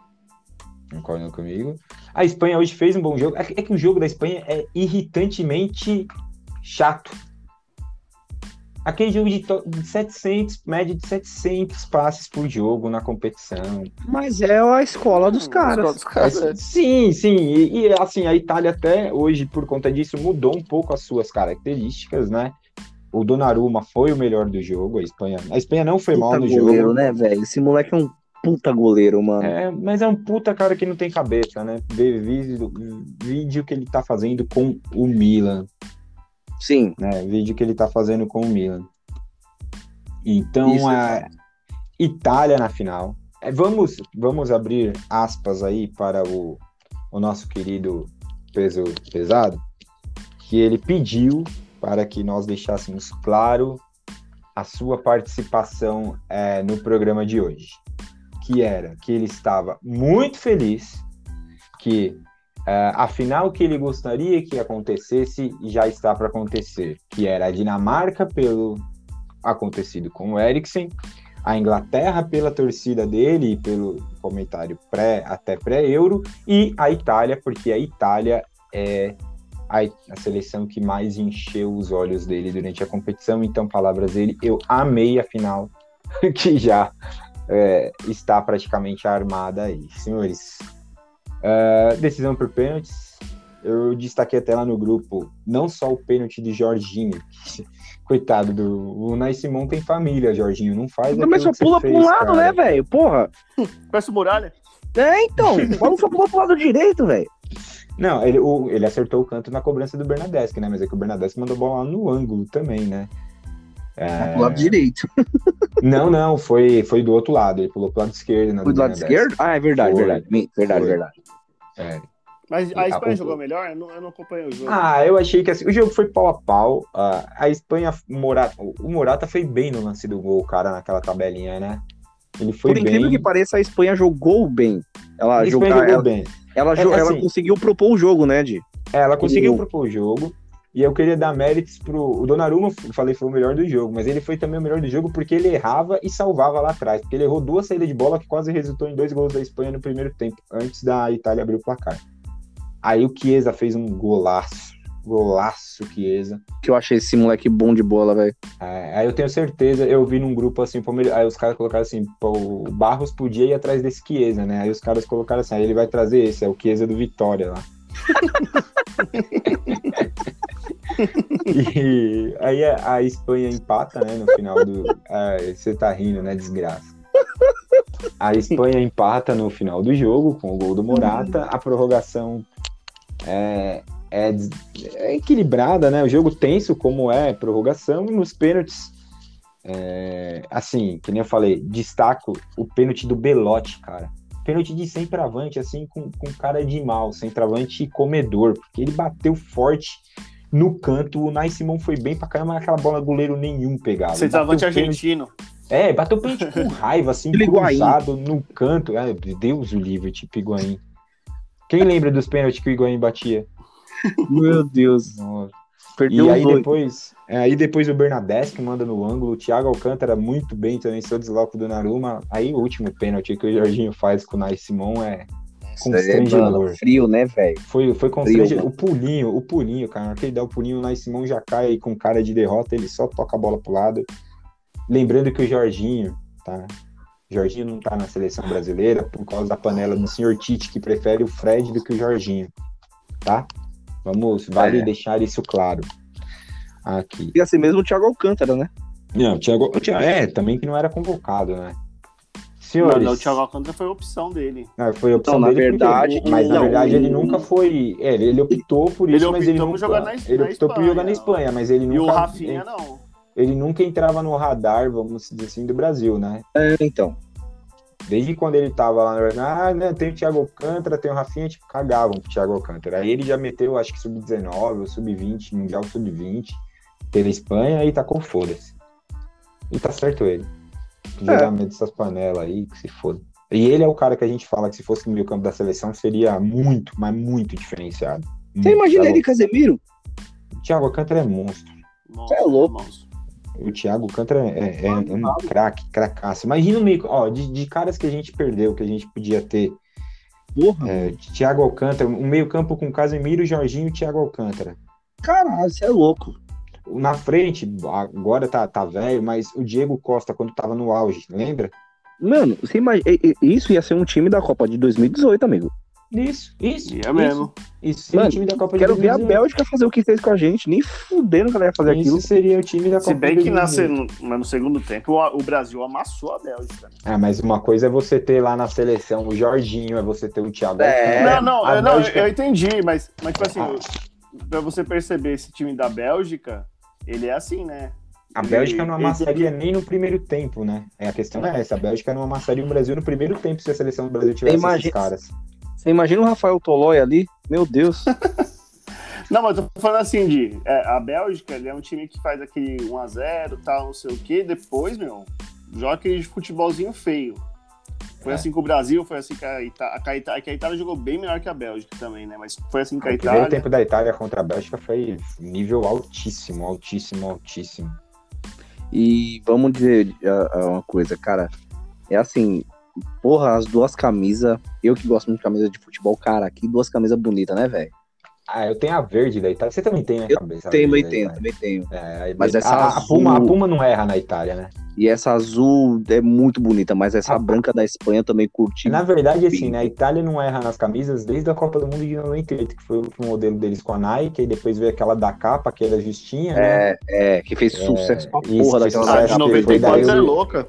Concordam comigo? A Espanha hoje fez um bom jogo. É que é que o jogo da Espanha é irritantemente chato. Aquele jogo de, to- de 700, média de 700 passes por jogo na competição. Mas é a escola dos Hum, caras. os caras, é. Sim, sim. E, e, assim, a Itália até hoje, por conta disso, mudou um pouco as suas características, né? O Donnarumma foi o melhor do jogo. A Espanha, a Espanha não foi mal Puta no goleiro, jogo. né, velho? Esse moleque é um puta goleiro, mano. É, mas é um puta cara que não tem cabeça, né? Vê vídeo, vídeo que ele tá fazendo com o Milan, Sim. né? Vídeo que ele tá fazendo com o Milan. Então, Isso, a Itália na final. É, vamos, vamos abrir aspas aí para o, o nosso querido peso pesado, que ele pediu para que nós deixássemos claro a sua participação é, no programa de hoje, que era que ele estava muito feliz que é, a final que ele gostaria que acontecesse já está para acontecer, que era a Dinamarca pelo acontecido com o Eriksen, a Inglaterra pela torcida dele e pelo comentário pré até pré-euro e a Itália porque a Itália é a, a seleção que mais encheu os olhos dele durante a competição. Então, palavras dele, eu amei a final (laughs) que já é, está praticamente armada aí, senhores. É, decisão por pênaltis. Eu destaquei até lá no grupo, não só o pênalti de Jorginho, (laughs) coitado do. O Nai Simon tem família, Jorginho, não faz. Mas só pula pra um lado, cara. né, velho? Porra. (laughs) Parece o Muralha. É, então. O maluco só pulou pro lado direito, velho. Não, ele, o- ele acertou o canto na cobrança do Bernadeschi, né? Mas é que o Bernadeschi mandou bola lá no ângulo também, né? É, Pro lado direito. (laughs) Não, não, foi, foi do outro lado. Ele pulou pro lado esquerdo. né, Foi do lado esquerdo? Ah, é verdade, Foi. verdade. Verdade, Foi. verdade. É. Mas a a- Espanha jogou melhor? Eu não, eu não acompanhei o jogo. Ah, eu achei que assim, o jogo foi pau a pau. Ah, a Espanha, o Morata, o Morata foi bem no lance do gol, cara, naquela tabelinha, né? Ele foi Por incrível bem. que pareça, a Espanha jogou bem. Ela, jogar, jogou ela, bem. ela, É, jo- ela assim- conseguiu propor o jogo, né, Di? É, ela conseguiu O- propor o jogo. E eu queria dar méritos pro. O Donnarumma, eu falei, foi o melhor do jogo, mas ele foi também o melhor do jogo porque ele errava e salvava lá atrás. Porque ele errou duas saídas de bola que quase resultou em dois gols da Espanha no primeiro tempo, antes da Itália abrir o placar. Aí o Chiesa fez um golaço. Golaço, Chiesa. Que eu achei esse moleque bom de bola, velho. É, aí eu tenho certeza, eu vi num grupo assim, aí os caras colocaram assim, o Barros podia ir atrás desse Chiesa, né? Aí os caras colocaram assim, aí ele vai trazer esse, é o Chiesa do Vitória lá. (laughs) (laughs) e aí a, a Espanha empata, né, no final do... ah, você tá rindo, né, desgraça. A Espanha empata no final do jogo com o gol do Morata, a prorrogação é, é, é equilibrada, né? O jogo tenso como é prorrogação e nos pênaltis, é, assim, que nem eu falei, destaco o pênalti do Belotti, cara. Pênalti de centroavante, assim, com, com cara de mal, centroavante comedor, porque ele bateu forte no canto, o Nai Simão foi bem pra caramba, mas aquela bola goleiro nenhum pegava. Centroavante Bateu pênalti- argentino. é, bateu pênalti com (laughs) raiva, assim, Higuaín. cruzado no canto. É, Deus o livre, tipo Higuaín. Quem lembra dos pênaltis que o Higuaín batia? Meu Deus. Nossa. Perdeu E aí oito. depois, é, aí depois o Bernadette que manda no ângulo, o Thiago Alcântara muito bem também, seu desloco do Naruma. Aí o último pênalti que o Jorginho faz com o Nai Simon é Aí constrangedor. mano, frio, né, velho? foi, foi constrangedor. mano. O pulinho, o pulinho, cara, aquele dá o pulinho, o Simon já cai com cara de derrota, ele só toca a bola pro lado. Lembrando que o Jorginho, tá? O Jorginho não tá na seleção brasileira por causa da panela do senhor Tite, que prefere o Fred do que o Jorginho, tá? Vamos, vale É. deixar isso claro aqui. E assim mesmo o Thiago Alcântara, né? Não, o Thiago, o Thiago- é, também que não era convocado, né? Não, Senhores, não, o Thiago Alcântara foi a opção dele. ah, foi a opção na dele porque- verdade, mas na não, verdade ele o- nunca foi, é, ele, ele optou por Ele isso, mas ele optou por nunca, jogar na- ele na optou por jogar na Espanha. Espanha, mas ele E o nunca, Rafinha não. ele nunca entrava no radar, vamos dizer assim, do Brasil, né? É, então. Desde quando ele tava lá, ah, né, tem o Thiago Alcântara, tem o Rafinha, tipo, cagavam pro Thiago Alcântara. Aí ele já meteu, acho que sub-19 ou sub-20, Mundial sub-20, pela Espanha, e tacou foda-se. E tá certo ele. Podia É. dessas panelas aí, que se foda. E ele é o cara que a gente fala que se fosse no meio campo da seleção seria muito, mas muito diferenciado. Você Muito, imagina tá ele e Casemiro? O Thiago Alcântara é monstro. Monstro, é louco. monstro. O Thiago Alcântara é, é- é um craque, cracaço. Imagina o meio, ó, de, de caras que a gente perdeu, que a gente podia ter. Porra, É, Thiago Alcântara, um meio campo com Casemiro, Jorginho e Thiago Alcântara. caralho, você é louco. Na frente, agora tá, tá velho, mas o Diego Costa, quando tava no auge, lembra? Mano, você imagina. Isso ia ser um time da Copa de 2018, amigo. Isso, isso. Isso, é mesmo. Isso seria Mano, o time da Copa Quero ver a 2018. Bélgica fazer o que fez com a gente. Nem fudendo que ela ia fazer aquilo. Isso seria o time da Copa Se bem de que na, 2018. se- mas no segundo tempo o, o Brasil amassou a Bélgica. Ah, mas uma coisa é você ter lá na seleção o Jorginho, é você ter o Thiago É, não, não, eu, não, Bélgica- eu entendi, mas, mas tipo assim, Ah. pra você perceber esse time da Bélgica, ele é assim, né? A Ele- Bélgica não ele- amassaria nem no primeiro tempo, né? É, a questão é essa. A Bélgica não amassaria o Brasil no primeiro tempo se a seleção do Brasil tivesse esses Imagina- caras. Você imagina o Rafael Tolói ali? Meu Deus. (laughs) Não, mas eu tô falando assim, de é, a Bélgica ele é um time que faz aquele 1x0, tal, não sei o quê, depois, meu, joga aquele futebolzinho feio. Foi É. assim com o Brasil, foi assim com a Itália. A Itália, que a Itália jogou bem melhor que a Bélgica também, né? Mas foi assim com a O primeiro Itália. tempo da Itália contra a Bélgica foi nível altíssimo, altíssimo, altíssimo. E vamos dizer ah, ah, uma coisa, cara. É assim, porra, as duas camisas. Eu que gosto muito de camisa de futebol, cara, que duas camisas bonitas, né, velho? Ah, eu tenho a verde da Itália. Você também tem na Eu cabeça? a Tenho, da tenho, Itália. também tenho. É, aí- Mas essa a, a, azul- Puma, a Puma não erra na Itália, né? E essa azul é muito bonita, mas essa Ah, branca da Espanha também curti. Na verdade, assim, Sim. né? A Itália não erra nas camisas desde a Copa do Mundo de 98, que foi o último modelo deles com a Nike, e depois veio aquela da capa, que era justinha, né? É, é, que fez sucesso pra isso, porra daquela sucesso, de que foi 94 daí é louca.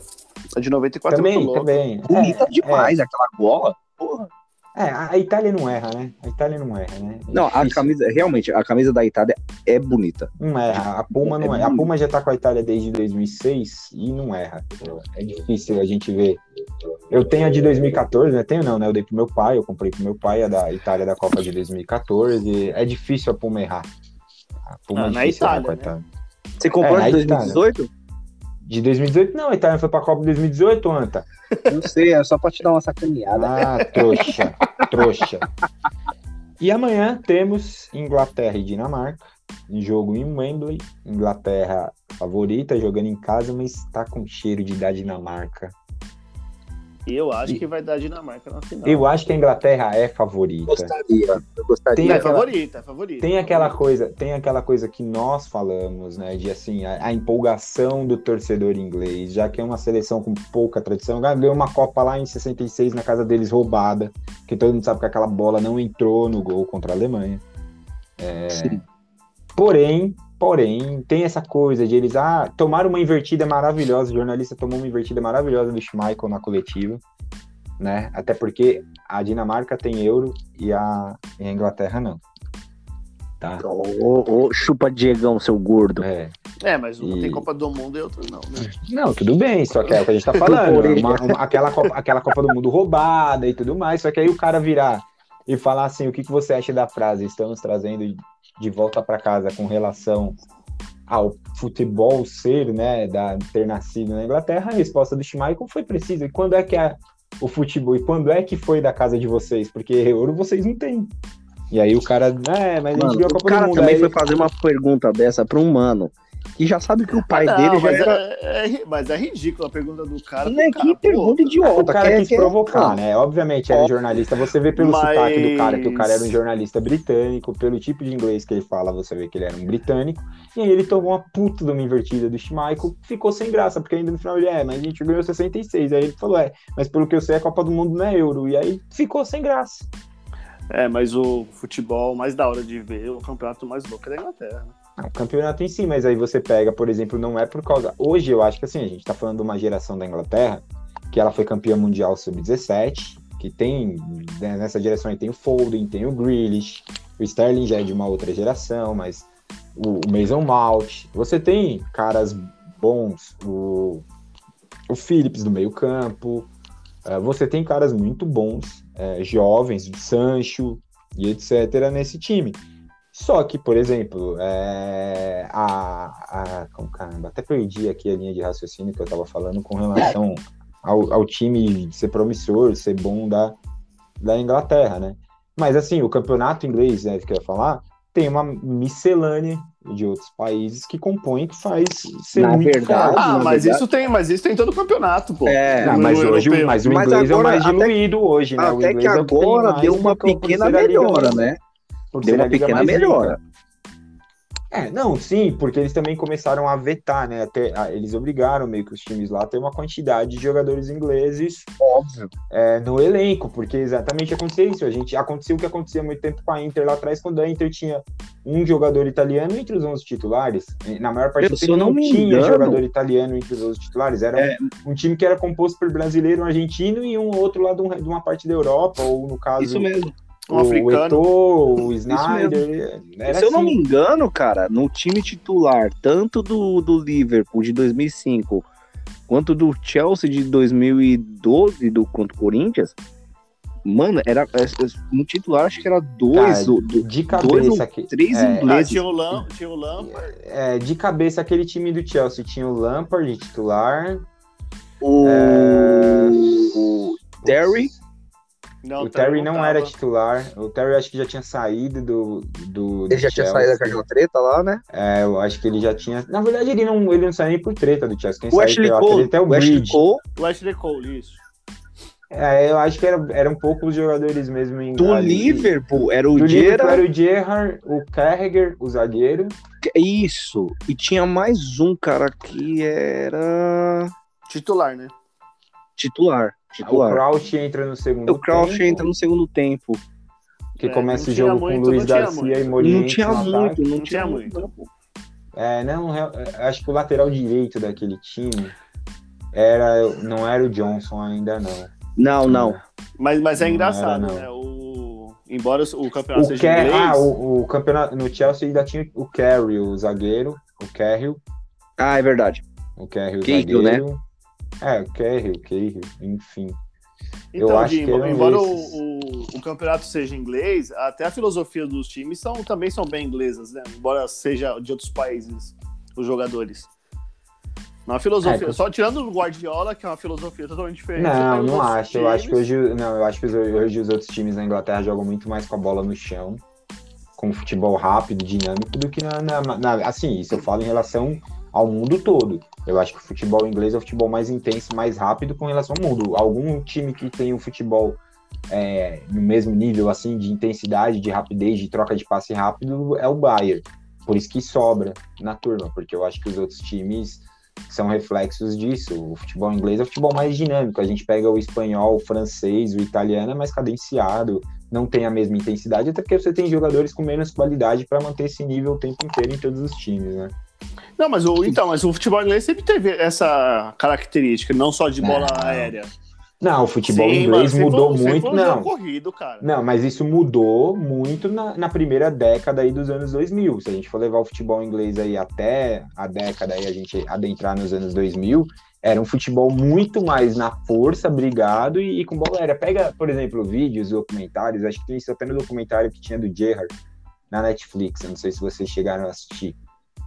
A de 94 é Também, muito louca. também. Bonita É, demais aquela gola. Porra. É, a Itália não erra, né? A Itália não erra, né? É Não, a difícil. camisa, realmente, a camisa da Itália é bonita. Não erra. A Puma não É erra. A muito. Puma já tá com a Itália desde 2006 e não erra. É difícil a gente ver. Eu tenho a de 2014, né? Tenho não, né? Eu dei pro meu pai, eu comprei pro meu pai a da Itália da Copa de 2014. É difícil a Puma errar. A Puma Ah, é na difícil errar Itália, com a né? Itália. Você comprou É, de Itália. 2018? De 2018, não, a Itália foi pra Copa de 2018, Anta. Não sei, é só pra te dar uma sacaneada. Ah, trouxa, trouxa. E amanhã temos Inglaterra e Dinamarca, jogo em Wembley. Inglaterra favorita, jogando em casa, mas tá com cheiro de dar Dinamarca. Eu acho que vai dar Dinamarca na final. Eu acho que a Inglaterra é favorita. Gostaria. Eu gostaria. Tem é aquela- favorita, é favorita. Tem aquela coisa, tem aquela coisa que nós falamos, né, de assim, a, a empolgação do torcedor inglês, já que é uma seleção com pouca tradição, ganhou uma Copa lá em 66 na casa deles roubada, que todo mundo sabe que aquela bola não entrou no gol contra a Alemanha. É, Sim. Porém, porém, tem essa coisa de eles ah, tomaram uma invertida maravilhosa, o jornalista tomou uma invertida maravilhosa do Schmeichel na coletiva, né? Até porque a Dinamarca tem euro e a, e a Inglaterra não. Tá? Ô, ô, chupa Diegão, seu gordo. É. É, mas uma E- tem Copa do Mundo e outra não, né? Não, tudo bem, só que é o que a gente tá (laughs) falando. Uma- uma- aquela, Copa, aquela Copa do Mundo roubada e tudo mais. Só que aí o cara virar e falar assim: o que, que você acha da frase? Estamos trazendo de volta para casa com relação ao futebol ser, né, da ter nascido na Inglaterra. A resposta do Schmeichel foi precisa. E quando é que é o futebol? E quando é que foi da casa de vocês? Porque euro vocês não têm. E aí o cara, é, mas a gente Mano, viu a o Copa cara do Mundo. também aí foi fazer uma pergunta dessa pra um mano que já sabe que o pai Não, dele já mas, era. é, é- mas é ridículo a pergunta do cara. Pro cara, que pergunta idiota. O cara quer- quis quer- provocar, Não. né? Obviamente, era um Ó. jornalista. Você vê pelo Mas- sotaque do cara que o cara era um jornalista britânico, pelo tipo de inglês que ele fala, você vê que ele era um britânico. E aí ele tomou uma puta de uma invertida do Schmeichel, ficou sem graça, porque ainda no final ele é, mas a gente ganhou 66. Aí ele falou, é, mas pelo que eu sei, a Copa do Mundo não é euro. E aí ficou sem graça. É, mas o futebol mais da hora de ver, o campeonato mais louco é da Inglaterra. né? Ah, O campeonato em si, mas aí você pega, por exemplo, não é por causa. Hoje eu acho que assim, a gente tá falando de uma geração da Inglaterra, que ela foi campeã mundial sub-17, que tem, né, nessa direção aí tem o Foden, tem o Grealish, o Sterling já é de uma outra geração, mas o, o Mason Mount, você tem caras bons, o, o Phillips do meio campo, eh, você tem caras muito bons, eh, jovens, o Sancho e etc. nesse time. Só que, por exemplo, é, a, a. como, Caramba, até perdi aqui a linha de raciocínio que eu tava falando com relação ao, ao time ser promissor, ser bom da, da Inglaterra, né? Mas assim, o campeonato inglês, né, que eu ia falar, tem uma miscelânea de outros países que compõem, que faz ser Na muito verdade, forte. Ah, na mas verdade- isso tem, mas isso tem em todo o campeonato, pô. É, Não, mas, hoje, europeu. mas o Mas inglês agora, é o mais até- diluído hoje, né? O Até que inglês é agora deu uma pequena melhora, né? Por Deu uma pequena melhora. É, não, sim, porque eles também começaram a vetar, né? Até, ah, eles obrigaram meio que os times lá a ter uma quantidade de jogadores ingleses Óbvio. é, no elenco, porque exatamente aconteceu isso. A gente aconteceu o que acontecia muito tempo com a Inter lá atrás, quando a Inter tinha um jogador italiano entre os 11 titulares. Na maior parte do tempo não não tinha jogador italiano entre os 11 titulares. Era É. um, um time que era composto por brasileiro, um argentino e um outro lá de, um- de uma parte da Europa, ou no caso Isso mesmo. Um o africano. Eto'o, o (laughs) Snyder. Era Se eu não assim. me engano, cara, no time titular, tanto do, do Liverpool de 2005 quanto do Chelsea de 2012 do contra o Corinthians, mano, era é, é, no titular acho que era dois, Cara, do- de dois cabeça ou aqui. três é, Ah, ingleses. tinha o Lam, tinha o Lampard. É, de cabeça, aquele time do Chelsea tinha o Lampard de titular. O, É, o Terry, Não, o Terry não tava. era titular. O Terry acho que já tinha saído do. do, do ele já tinha Chelsea. saído daquela treta lá, né? É, eu acho que ele já tinha. Na verdade, ele não, ele não saiu nem por treta do Chelsea. Quem O Ashley foi Cole, até o o Ashley. Cole, O Ashley Cole, isso. É, eu acho que era, era um pouco os jogadores mesmo em. do ali- Liverpool era o Liverpool era Gerrard, o Gerrard, o Carragher, o zagueiro. isso, e tinha mais um cara que era Titular, né? titular, O titular. Crouch entra no segundo O Crouch tempo, entra no segundo tempo. Que É, começa o jogo muito, com Luiz Garcia muito. e Morientes Não tinha muito, não, Não tinha muito. muito. É, não, é- é, acho que o lateral direito daquele time era, não era o Johnson ainda, não. Não, não. Mas, mas é Não engraçado, era, né? O... Embora o campeonato O seja Car- inglês, ah, o, o campeonato no Chelsea ainda tinha o Carey, o zagueiro, o Carrill, Ah, é verdade. o Carrill, o Cahill, né? É, o Carrill, o Cahill, enfim. Então, Eu acho que eram embora o, o, o campeonato seja inglês, até a filosofia dos times são, também são bem inglesas, né? Embora seja de outros países os jogadores. Uma filosofia. É, Só tirando o Guardiola, que é uma filosofia totalmente diferente. Não, não acho. Eu acho que times. hoje, não, eu acho que hoje os outros times na Inglaterra jogam muito mais com a bola no chão, com futebol rápido, dinâmico, do que na, na- na- assim, isso eu falo em relação ao mundo todo. Eu acho que o futebol inglês é o futebol mais intenso, mais rápido com relação ao mundo. Algum time que tem um futebol é, no mesmo nível assim de intensidade, de rapidez, de troca de passe rápido é o Bayern. Por isso que sobra na turma, porque eu acho que os outros times são reflexos disso. O futebol inglês é o futebol mais dinâmico. A gente pega o espanhol, o francês, o italiano é mais cadenciado, não tem a mesma intensidade, até porque você tem jogadores com menos qualidade para manter esse nível o tempo inteiro em todos os times, né? Não, mas o, então, mas o futebol inglês sempre teve essa característica, não só de bola Não. aérea. Não, o futebol Sim, inglês mudou foi- muito, não. corrido, cara. Não, mas isso mudou muito na, na primeira década aí dos anos 2000. Se a gente for levar o futebol inglês aí até a década aí, a gente adentrar nos anos 2000, era um futebol muito mais na força, brigado e, e com bola aérea. Pega, por exemplo, vídeos, documentários, acho que tem isso até no documentário que tinha do Gerrard na Netflix, eu não sei se vocês chegaram a assistir.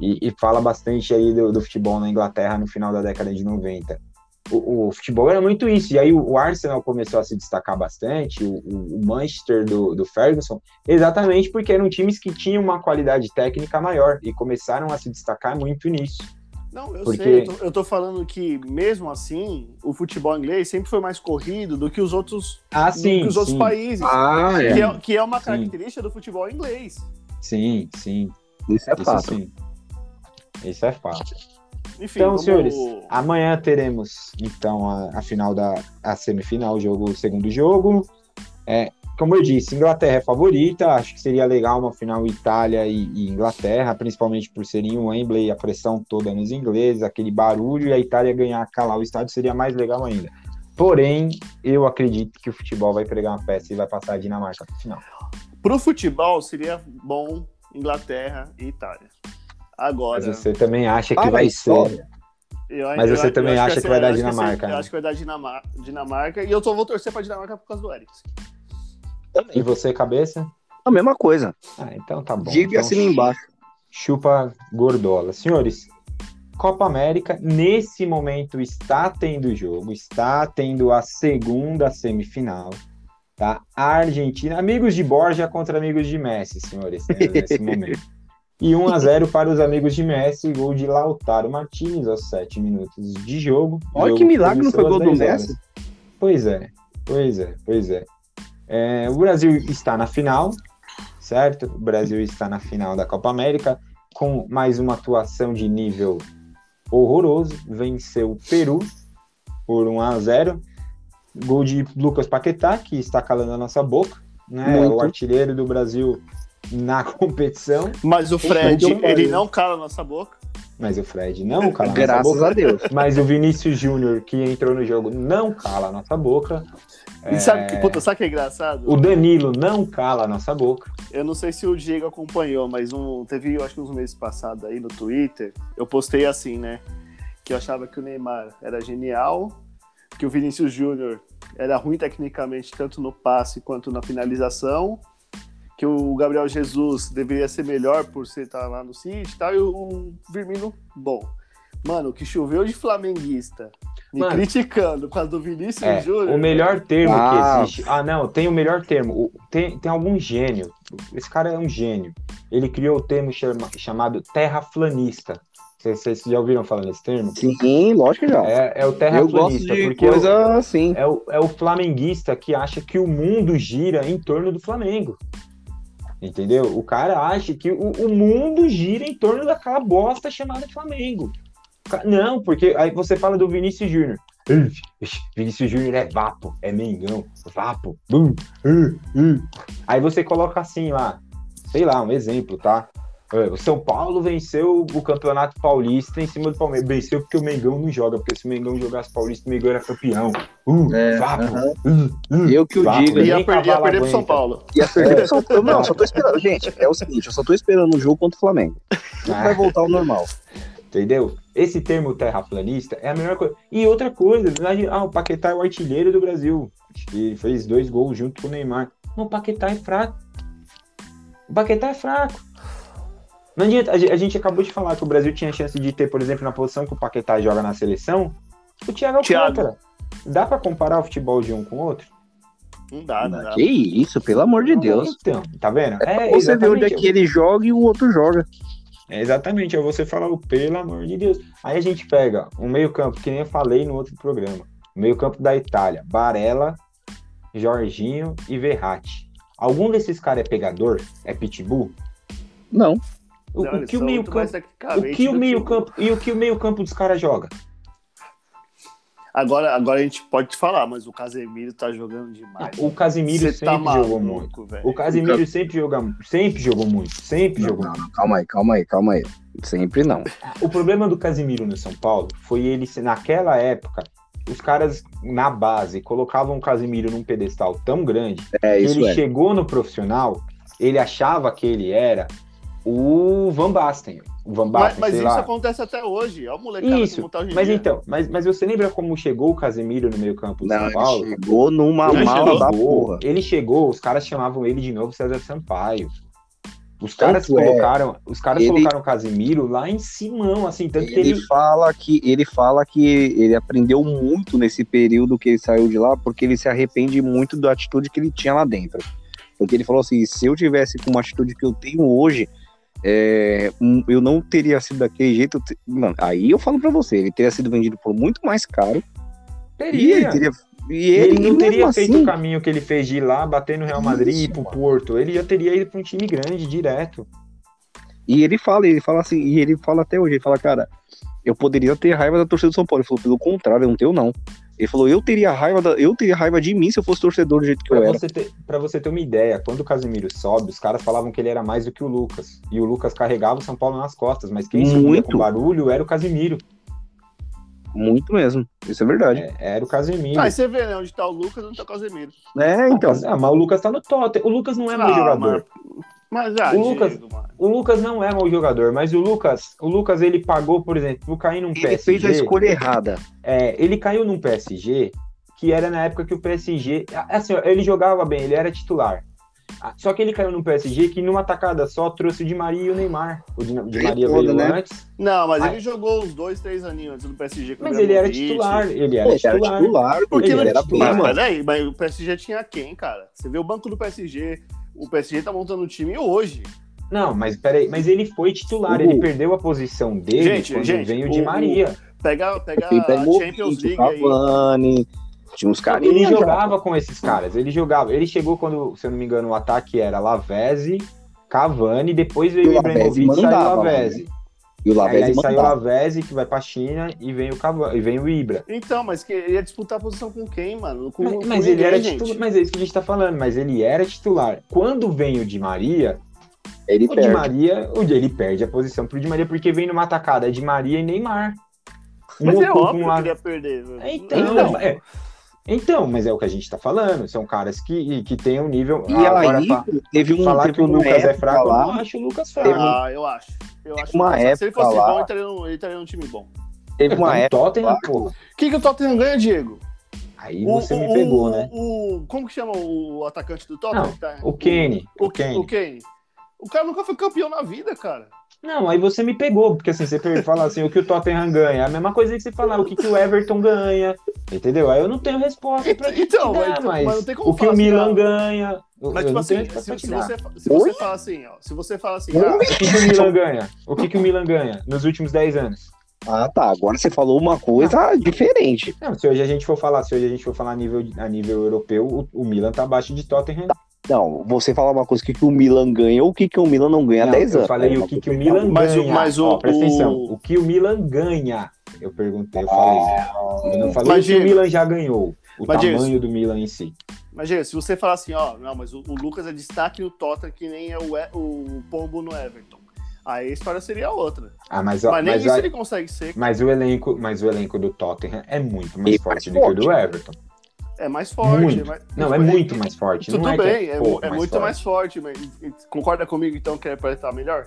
E, e fala bastante aí do, do futebol na Inglaterra no final da década de 90 o, o futebol era muito isso. E aí o, o Arsenal começou a se destacar bastante, o, o- Manchester do, do Ferguson, exatamente porque eram times que tinham uma qualidade técnica maior e começaram a se destacar muito nisso. Não, eu Porque- sei, eu tô, eu tô falando que, mesmo assim, o futebol inglês sempre foi mais corrido do que os outros, Ah, do sim, que os outros sim, países. Ah, que, é. é, que é uma Sim. característica do futebol inglês. sim, sim. Isso é Isso fato. sim. Isso é fato. Enfim, Então, vamos- senhores, amanhã teremos então a, a final da a semifinal, o jogo, o segundo jogo. É, como eu disse, Inglaterra é favorita. Acho que seria legal uma final Itália e, e Inglaterra, principalmente por serem o Wembley, a pressão toda nos ingleses, aquele barulho e a Itália ganhar, calar o estádio seria mais legal ainda. Porém, eu acredito que o futebol vai pregar uma peça e vai passar a Dinamarca para final. Pro futebol seria bom Inglaterra e Itália. Agora, Mas você também acha que vai ser? eu- mas eu- você eu também acha que ser- vai dar Dinamarca, ser- Eu né? acho que vai dar Dinamar- Dinamarca. E eu só vou torcer pra Dinamarca por causa do Eriksen. E você, cabeça? A mesma coisa. Ah, então tá bom. Diga Então, assim embaixo. chupa gordola. Senhores, Copa América, nesse momento, está tendo jogo, está tendo a segunda semifinal, tá? A Argentina, amigos de Borja contra amigos de Messi, senhores, né, nesse (laughs) momento. E 1 a 0 para os amigos de Messi, gol de Lautaro Martinez aos 7 minutos de jogo. Olha que milagre, não foi gol do 10 horas. Messi. Pois é, pois é, pois é. É, O Brasil está na final, certo? O Brasil está na final da Copa América com mais uma atuação de nível horroroso. Venceu o Peru por 1 a 0. Gol de Lucas Paquetá, que está calando a nossa boca, né? Muito. O artilheiro do Brasil na (laughs) competição, Mas o Fred, Então, ele não cala a nossa boca. mas o Fred não cala a nossa Graças boca. a Deus. Mas o Vinícius Júnior, que entrou no jogo, não cala a nossa boca. E sabe, que, puta, sabe o que é engraçado? O Danilo não cala a nossa boca. Eu não sei se o Diego acompanhou, mas um, teve, eu acho que uns meses passados aí no Twitter, eu postei assim, né? Que eu achava que o Neymar era genial, que o Vinícius Júnior era ruim tecnicamente, tanto no passe quanto na finalização, que o Gabriel Jesus deveria ser melhor por ser estar lá no City e tal, e o Firmino, bom. Mano, o que choveu de flamenguista me Mano. criticando por causa do Vinícius É, Júnior. o melhor termo Ah. que existe. Ah, não, tem o melhor termo. O- Tem, tem algum gênio. Esse cara é um gênio. Ele criou o termo chama- chamado terraflanista. Vocês, vocês já ouviram falar nesse termo? Sim, lógico que já. É, é o Eu gosto terraplanista, de porque coisa assim. é, o, é o flamenguista que acha que o mundo gira em torno do Flamengo. Entendeu? O cara acha que o, o mundo gira em torno daquela bosta chamada Flamengo. Não, porque aí você fala do Vinícius Júnior. Vinícius Júnior é vapo, é mengão, vapo. Aí você coloca assim lá, sei lá, um exemplo, tá? É, O São Paulo venceu o Campeonato Paulista em cima do Palmeiras. Venceu porque o Mengão não joga, porque se o Mengão jogasse Paulista, o Mengão era campeão. Uh, É, vapo, uh, uh. Eu que o Vapo, nem Ia perder, ia perder pro São. Paulo. Ia perder pro São Paulo. Não, só tô esperando. Gente, é o seguinte, eu só tô esperando o jogo contra o Flamengo. Ah. vai voltar ao normal. Entendeu? Esse termo terraplanista é a melhor coisa. E outra coisa, ah, o Paquetá é o artilheiro do Brasil. Ele fez dois gols junto com o Neymar. Não, o Paquetá é fraco. O Paquetá é fraco. Não adianta, a gente, acabou de falar que o Brasil tinha chance de ter, por exemplo, na posição que o Paquetá joga na seleção, o Thiago Thiago. Alcântara. Dá pra comparar o futebol de um com o outro? Não dá, não dá. Que isso, pelo amor de Deus. Então, tá vendo? É, você vê onde é que ele joga e o outro joga. É exatamente, é você falar o pelo amor de Deus. Aí a gente pega um meio-campo, que nem eu falei no outro programa. O meio-campo da Itália, Barella, Jorginho e Verratti. Algum desses caras é pegador? É pitbull? Não. O, Não, o eles que o meio campo, o que o meio campo e o que o meio campo dos caras joga? Agora, agora a gente pode falar, mas o Casemiro tá jogando demais. O Casimiro Você sempre tá jogou muito. velho. O Casimiro sempre joga, sempre jogou muito, sempre Não, jogou não, muito. calma aí, calma aí, calma aí. Sempre não. O problema do Casimiro no São Paulo foi ele, naquela época, os caras na base colocavam o Casimiro num pedestal tão grande É que isso ele é. chegou no profissional, ele achava que ele era o Van Basten. O Van Mas, Basten, mas sei isso lá. acontece até hoje. Olha o molecada Isso, como tá hoje Mas dia. então, mas, mas você lembra como chegou o Casemiro no meio campo do Não, São ele Paulo? chegou numa Ele mala da chegou, porra. ele chegou, os caras chamavam ele de novo César Sampaio. Os caras Tanto é, colocaram, os caras ele- colocaram o Casimiro lá em Simão, assim, tanto que Ele ele fala que ele fala que ele aprendeu muito nesse período que ele saiu de lá, porque ele se arrepende muito da atitude que ele tinha lá dentro. Porque ele falou assim: se eu tivesse com uma atitude que eu tenho hoje, é, eu não teria sido daquele jeito. Mano, aí eu falo pra você, ele teria sido vendido por muito mais caro. E ele teria. teria. E Ele, ele, não teria mesmo feito assim, o caminho que ele fez de ir lá, bater no Real Madrid e ir Isso, pro. Porto. Ele já teria ido pra um time grande direto. E ele fala, ele fala assim, e ele fala até hoje, ele fala, cara, eu poderia ter raiva da torcida do São Paulo. Ele falou, pelo contrário, eu não tenho, não. Ele falou, eu teria raiva da, eu teria raiva de mim se eu fosse torcedor do jeito que eu Pra era. você, ter, pra você ter uma ideia, quando o Casemiro sobe, os caras falavam que ele era mais do que o Lucas. E o Lucas carregava o São Paulo nas costas, mas quem subia com barulho era o Casemiro. Muito mesmo. Isso é verdade. É, era o Casemiro. Ah, aí você vê, né? Onde tá o Lucas, onde tá o Casemiro. É, então. Ah, mas o Lucas tá no Tottenham. O Lucas não é Ah, jogador. Mas, ah, O Lucas- Diego. O Lucas não é mau jogador, mas o Lucas, o Lucas ele pagou, por exemplo, por cair num Ele PSG. fez a escolha errada. É, ele caiu num PSG que era na época que o PSG, assim, ele jogava bem, ele era titular. Ah, Só que ele caiu num PSG que numa tacada só trouxe o Di Maria e o Neymar. O Di, Di Aí Maria foda, veio né? antes, Não, mas Ah. ele jogou uns dois, três aninhos antes do PSG. com o mas ele era titular, ele Pô, era ele era titular. titular, Porque ele não era titular, mas, peraí, mas o PSG tinha quem, cara? Você vê o banco do PSG. O PSG tá montando o time hoje. Não, mas peraí, mas ele foi titular, O- ele perdeu a posição dele Gente, quando gente, veio o Di o- Maria. Pega, pega a Champions o League aí. Cavani, tinha uns carinhos. Ele já. jogava com esses caras, ele jogava. Ele chegou quando, se eu não me engano, o ataque era Lavezzi, Cavani, depois veio o Ibrahimovic e saiu Lavezzi. E o Aí, Lavezzi aí saiu o. Lavezzi, que vai pra China, e vem o Cavani, e vem o Ibra. Então, mas que ele ia disputar a posição com quem, mano? Com, Mas, com mas ele era titular, mas é isso que a gente tá falando, mas ele era titular. Quando vem o Di Maria, Ele o Di perde. Maria, o Di- ele perde a posição pro Di Maria, porque vem numa atacada, é Di Maria e Neymar. Mas Um é óbvio um que ele ia perder. velho. Então, Então, é- então, mas é o que a gente tá falando. São caras que, que têm um nível. E agora, aí, fa- teve um. falar teve que o Lucas é época fraco, eu lá, não acho o Lucas fraco. Ah, eu acho. Eu acho uma que- Se ele época fosse lá- bom, ele estaria, num, ele estaria num time bom. Teve uma época. Tottenham, lá- pô. O que, que o Tottenham ganha, Diego? Aí O- você o- me pegou, o- né? O, como que chama o atacante do Tottenham? Não, tá- O Kenny. O, O Kenny. o Kane. O cara nunca foi campeão na vida, cara. Não, aí você me pegou, porque assim, você fala assim, o que o Tottenham ganha, é a mesma coisa que você falar, o que, que o Everton ganha, entendeu? Aí eu não tenho resposta pra te Então, dar, mas- mas, mas não tem como o que o assim, Milan não. ganha, Mas, tipo assim, tenho resposta se, pra se você, se você fala assim, ó. Se você fala assim, ah, O que, que o Milan ganha? O que, que o Milan ganha nos últimos 10 anos? Ah, tá. Agora você falou uma coisa diferente. Não, se hoje a gente for falar, se hoje a gente for falar a nível, a nível europeu, o, o Milan tá abaixo de Tottenham. Não, você falar uma coisa, o que, que o Milan ganha ou o que, que o Milan não ganha há Não, 10 eu anos. falei É o que, que o Milan Mas o- ganha. mas o- Ó, presta o- atenção. O que o Milan ganha? Eu perguntei, eu falei. Eu não falei Mas, o que o Milan já ganhou. O Mas, tamanho do Milan em si. Mas, gente, se você falar assim, ó, não, mas o, o Lucas é destaque no Tottenham, que nem é o, E- o Pombo no Everton. Aí a história seria outra. Ah, mas, ó, mas nem mas, isso ó, ele consegue ser. mas o elenco, mas o elenco do Tottenham é muito mais E forte mais do que o do. Everton. É mais forte. Muito. é mais- Não, é muito mais forte. Tudo não é bem, é, mu- pouco é muito forte. mais forte, mas concorda comigo então que é pra estar melhor?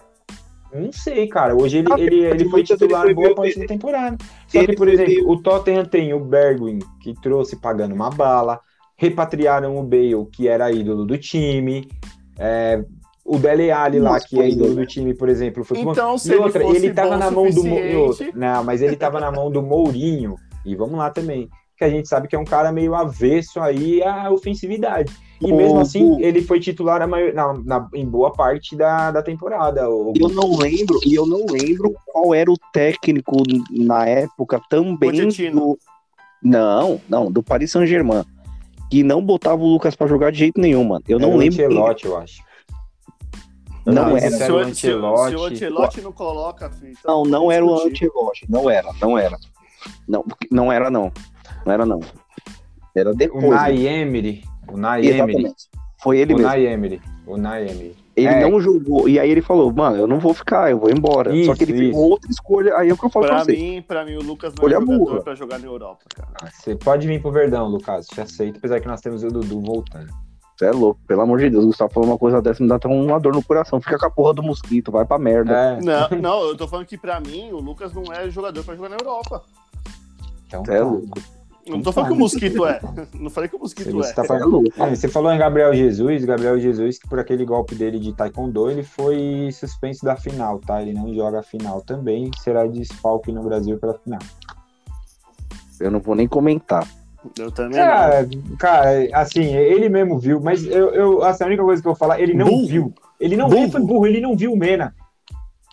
Não sei, cara. Hoje ele, Ah, ele, ele foi Lucas, ele titular foi boa parte da temporada. Só ele que, por exemplo, meio- o Tottenham tem o Bergwijn, que trouxe pagando uma bala. Repatriaram o Bale, que era ídolo do time. É, O Dele Alli lá, Nossa, que é ídolo é. do time, por exemplo, foi Então, se E ele outra, fosse ele tava bom na mão do Mo- e outra, suficiente- Não, mas ele tava na mão do Mourinho. E vamos lá também. Que a gente sabe que é um cara meio avesso aí à ofensividade. E mesmo assim, Bu. ele foi titular a maior- na- na- em boa parte da, da temporada. o- Eu não lembro, e eu não lembro qual era o técnico na época também do. Não, não, do Paris Saint-Germain. Que não botava o Lucas pra jogar de jeito nenhum, mano. Eu não era o lembro. quem- Ancelotti, eu acho. Eu Não lembro era. se o, o se o- o Ancelotti. Ancelotti não coloca, filho, Não, então não era o. Ancelotti. Não era, não era. Não, não era, não. Não era, não. Era O depois. né? O Nai Emery. Exatamente. Foi ele O mesmo. O Nai Emery. Ele É. não jogou. E aí ele falou, mano, eu não vou ficar, eu vou embora. Só Isso, que ele fez isso. outra escolha. Aí é o que eu falo pra, Pra você. mim, pra mim, o Lucas não é Olha a jogador burra. pra jogar na Europa, cara. Ah, Você pode vir pro Verdão, Lucas. Te aceito, apesar que nós temos o Dudu voltando. Você é louco, pelo amor de Deus. O Gustavo falou uma coisa dessa, me dá até uma dor no coração. Fica com a porra do mosquito, vai pra merda. É, Não, (laughs) não, eu tô falando que pra mim, o Lucas não é jogador pra jogar na Europa. então Você é tá. louco. Eu não tô falando que o Mosquito é. (laughs) Não falei que o Mosquito Você é. tá Você falando-. É, você falou em Gabriel Jesus, Gabriel Jesus, que por aquele golpe dele de taekwondo, ele foi suspenso da final, tá? Ele não joga a final também, será desfalque no Brasil pela final. Eu não vou nem comentar. Eu também não. Cara, cara, assim, ele mesmo viu, mas eu, eu assim, a única coisa que eu vou falar, ele não Burro. viu. Ele não Burro. ele foi burro, ele não viu o Mena.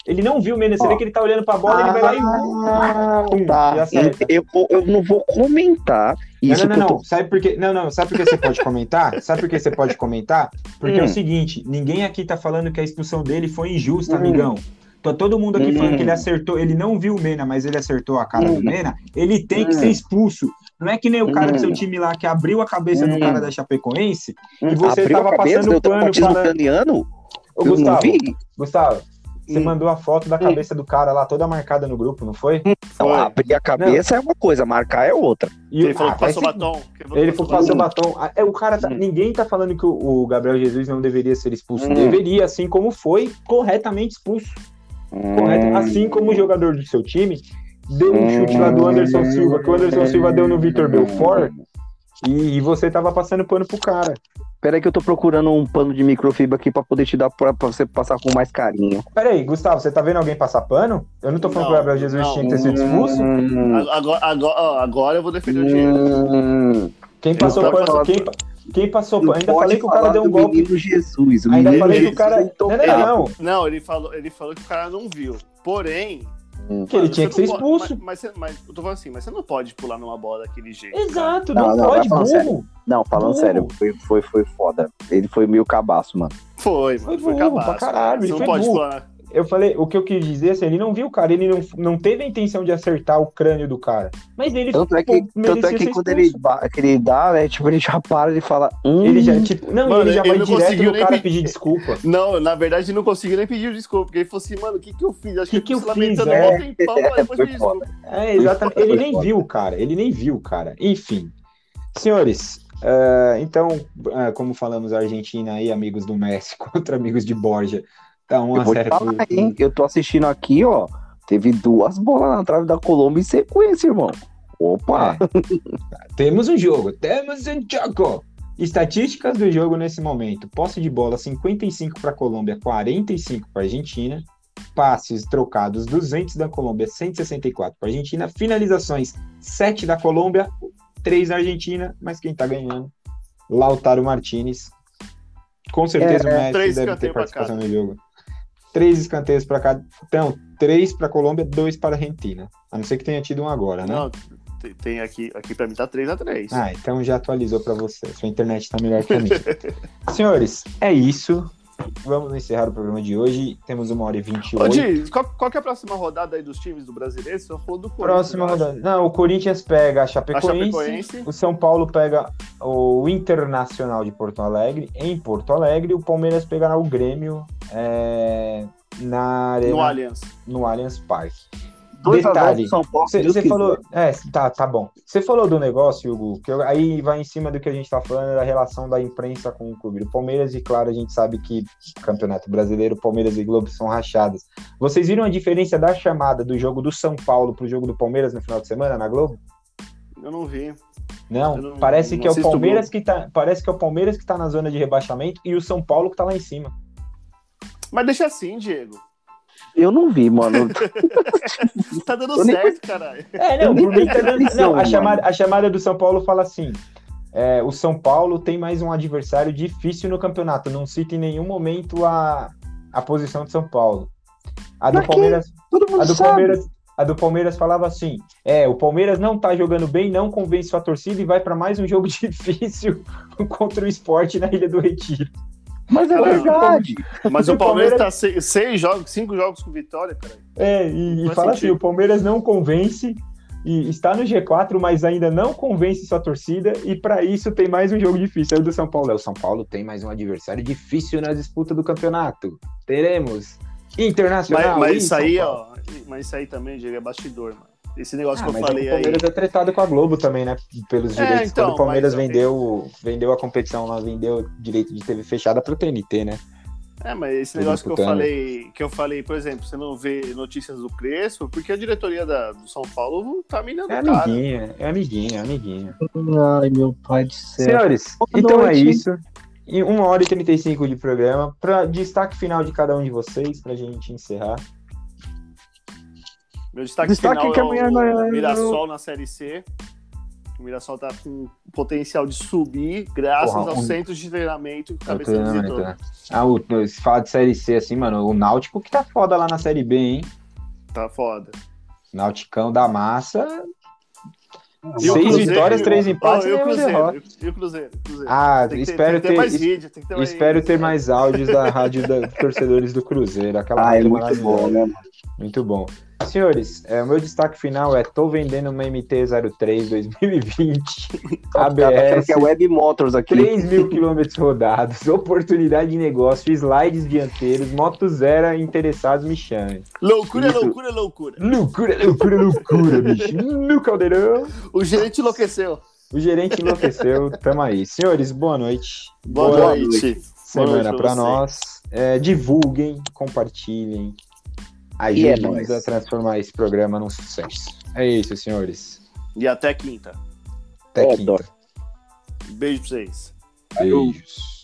Ele não viu o Mena, você vê que ele tá olhando pra bola, ele vai lá e Ah, pum, tá. e. Eu, eu não vou comentar isso não, não, não, não. Sabe por quê? Não, não. Sabe por que você pode comentar? (laughs) Sabe por que você pode comentar? Porque é Hum. o seguinte: ninguém aqui tá falando que a expulsão dele foi injusta, Hum. amigão. Tá todo mundo aqui falando Hum. que ele acertou, ele não viu o Mena, mas ele acertou a cara do Hum. Mena. Ele tem que Hum. ser expulso. Não é que nem o cara do seu Hum. time lá que abriu a cabeça do Hum. cara da Chapecoense. tô... E você Abriu tava a cabeça, passando pano falando- craniano? Ô, Eu não Gustavo, vi. Gustavo, você Hum. mandou a foto da cabeça do cara lá, toda marcada no grupo, não foi? Não, Foi. abrir a cabeça é uma coisa, marcar é outra. E Ele falou ah, que vai passou batom. Ele falou que foi passou o batom. Ah, É, o cara tá- Hum. Ninguém tá falando que o, o Gabriel Jesus não deveria ser expulso. Hum. Deveria, assim como foi corretamente expulso. Correto? Hum. Assim como o jogador do seu time deu um chute lá do Anderson Silva, que o Anderson Silva deu no Vitor Belfort, e, e você tava passando pano pro cara. Peraí que eu tô procurando um pano de microfibra aqui pra poder te dar pra, pra você passar com mais carinho. Peraí, Gustavo, você tá vendo alguém passar pano? Eu não tô falando Não, que o Gabriel Jesus não. tinha que ter sido expulso. Hum, Agora, agora, ó, agora eu vou defender o dinheiro. hum. Quem passou pano? falar Quem, quem passou pano? Ainda falei que o cara deu um golpe. menino Jesus. O Ainda falei que o Jesus cara. Não, não, não. Não, ele falou, ele falou que o cara não viu. Porém. Que ele tinha que ser pode- expulso. Mas, mas, você- mas eu tô falando assim, mas você não pode pular numa bola daquele jeito. Exato, Não, não, não, pode, burro. Não, falando Burro. sério, foi, foi, foi foda. Ele foi meio cabaço, mano. Foi, Foi mano. Foi, burro pra cabaço. caralho, Você ele não foi pode burro. pular. Eu falei, o que eu quis dizer assim, ele não viu o cara, ele não, não teve a intenção de acertar o crânio do cara. Mas ele Tanto é pô, que, tanto é que quando ele, que ele dá, né, tipo, ele já para e fala. Hum, Ele já, tipo, não, Mano, ele já ele vai não direto conseguiu no nem cara pe- pedir desculpa. (laughs) Não, na verdade ele não conseguiu nem pedir desculpa, porque ele falou assim, mano, o que que eu fiz? Acho Que que, que eu eu fiz, lamentando é? um tempão pedir desculpa. É, exatamente. Ele nem foda. viu o cara, ele nem viu o cara. Enfim. Senhores, eh, então, eh, como falamos a Argentina aí, amigos do Messi contra (laughs) amigos de Borja, tá 1 Eu vou te 0 falar, hein? Eu tô assistindo aqui, ó. Teve duas bolas na trave da Colômbia em sequência, irmão. Opa! É. (laughs) Temos um jogo, temos um jogo. Estatísticas do jogo nesse momento: posse de bola 55 para a Colômbia, 45 para a Argentina. Passes trocados 200 da Colômbia, 164 para a Argentina. Finalizações 7 da Colômbia, 3 da Argentina. Mas quem tá ganhando? Lautaro Martinez. Com certeza o Messi deve ter participação no jogo. Três escanteios para cada. Então, três para a Colômbia, dois para a Argentina. A não ser que tenha tido um agora, né? Não, tem, aqui, aqui pra mim tá 3x3. Ah, então já atualizou para você. Sua internet tá melhor que a minha. (laughs) Senhores, é isso. Vamos encerrar o programa de hoje. Temos uma hora e vinte e qual, qual é a próxima rodada aí dos times do brasileiro? Você falou do Corinthians. Próxima rodada. Não, o Corinthians pega a A Chapecoense, Chapecoense. O São Paulo pega o Internacional de Porto Alegre em Porto Alegre. O Palmeiras pegará o Grêmio é, na arena, No Allianz. no Allianz Parque. 2 a 0 Detalhe, São Paulo. se Você falou. É, tá, tá bom. Você falou do negócio, Hugo, que eu- aí vai em cima do que a gente tá falando da relação da imprensa com o clube do Palmeiras, e claro, a gente sabe que Campeonato Brasileiro, Palmeiras e Globo são rachadas. Vocês viram a diferença da chamada do jogo do São Paulo pro jogo do Palmeiras no final de semana na Globo? Eu não vi. Não, não- parece não que é o Palmeiras que tá, parece que é o Palmeiras que tá na zona de rebaixamento e o São Paulo que tá lá em cima. Mas deixa assim, Diego. Eu não vi, mano. (laughs) Tá dando Eu nem- certo, caralho. É, não, por mim tá dando- não, a, chamada, a chamada do São Paulo fala assim: é, o São Paulo tem mais um adversário difícil no campeonato. Não cita em nenhum momento a, a posição de São Paulo. A do Pra quê? Palmeiras, a do sabe. Palmeiras, a do Palmeiras falava assim: é, o Palmeiras não tá jogando bem, não convence sua torcida e vai para mais um jogo (laughs) difícil contra o esporte na Ilha do Retiro. Mas é verdade. Mas (laughs) o Palmeiras Palmeiras- tá seis, seis jogos, cinco jogos com vitória, cara. É, e, e fala assim: sentido. o Palmeiras não convence e está no G4, mas ainda não convence sua torcida, e para isso tem mais um jogo difícil. Aí o do São Paulo é: o São Paulo tem mais um adversário difícil na disputa do campeonato. Teremos Internacional. Mas, mas isso aí, ó. Mas isso aí também, Diego, é bastidor, mano. Esse negócio Ah, que eu falei o aí. Palmeiras é tretado com a Globo também, né? Pelos É, direitos. então, Quando o Palmeiras mas- vendeu, vendeu a competição lá, vendeu o direito de TV fechada pro TNT, né? É, mas esse Tô negócio que eu disputando. falei, que eu falei, por exemplo, você não vê notícias do Crespo, porque a diretoria da, do São Paulo tá minando É o cara. amiguinha, é amiguinha, é amiguinha. Ai, meu pai do céu. Senhores, Boa então é noite. isso. Em 1 hora e 35 de programa. Para destaque final de cada um de vocês, pra gente encerrar. Meu destaque, Destaque final que é amanhã o não é- Mirassol na Série C. O Mirassol tá com potencial de subir graças Porra, aos um- centros de treinamento que o É o Cabeça treinamento, visitou. né? Ah, o, se fala de Série C assim, mano, o Náutico que tá foda lá na Série B, hein? Tá foda. Nauticão da massa. E o Seis Cruzeiro- vitórias, três empates e e o Cruzeiro? derrota. E o Cruzeiro? Cruzeiro. Ah, Tem espero ter ter, mais vídeo, tem que ter mais espero ter mais áudios da rádio da torcedores do Cruzeiro. Aquela Ah, é rádio muito bom, né, mano? Muito bom. Senhores, é, o meu destaque final é tô vendendo uma MT-03 2020 (laughs) Tá achando ABS, que é Web Motors aqui. 3 mil quilômetros rodados, oportunidade de negócio, slides dianteiros, moto zero, interessados me chamem. Loucura, Isso. loucura, loucura. Loucura, loucura, loucura, bicho. (laughs) No caldeirão. O gerente enlouqueceu. O gerente enlouqueceu, tamo aí. Senhores, boa noite. Boa, Boa noite. semana noite pra pra você. nós. É, divulguem, compartilhem. E é Ajudem-nos nóis. a transformar esse programa num sucesso. É isso, senhores. E até quinta. Até É, quinta. Beijo pra vocês. Beijos.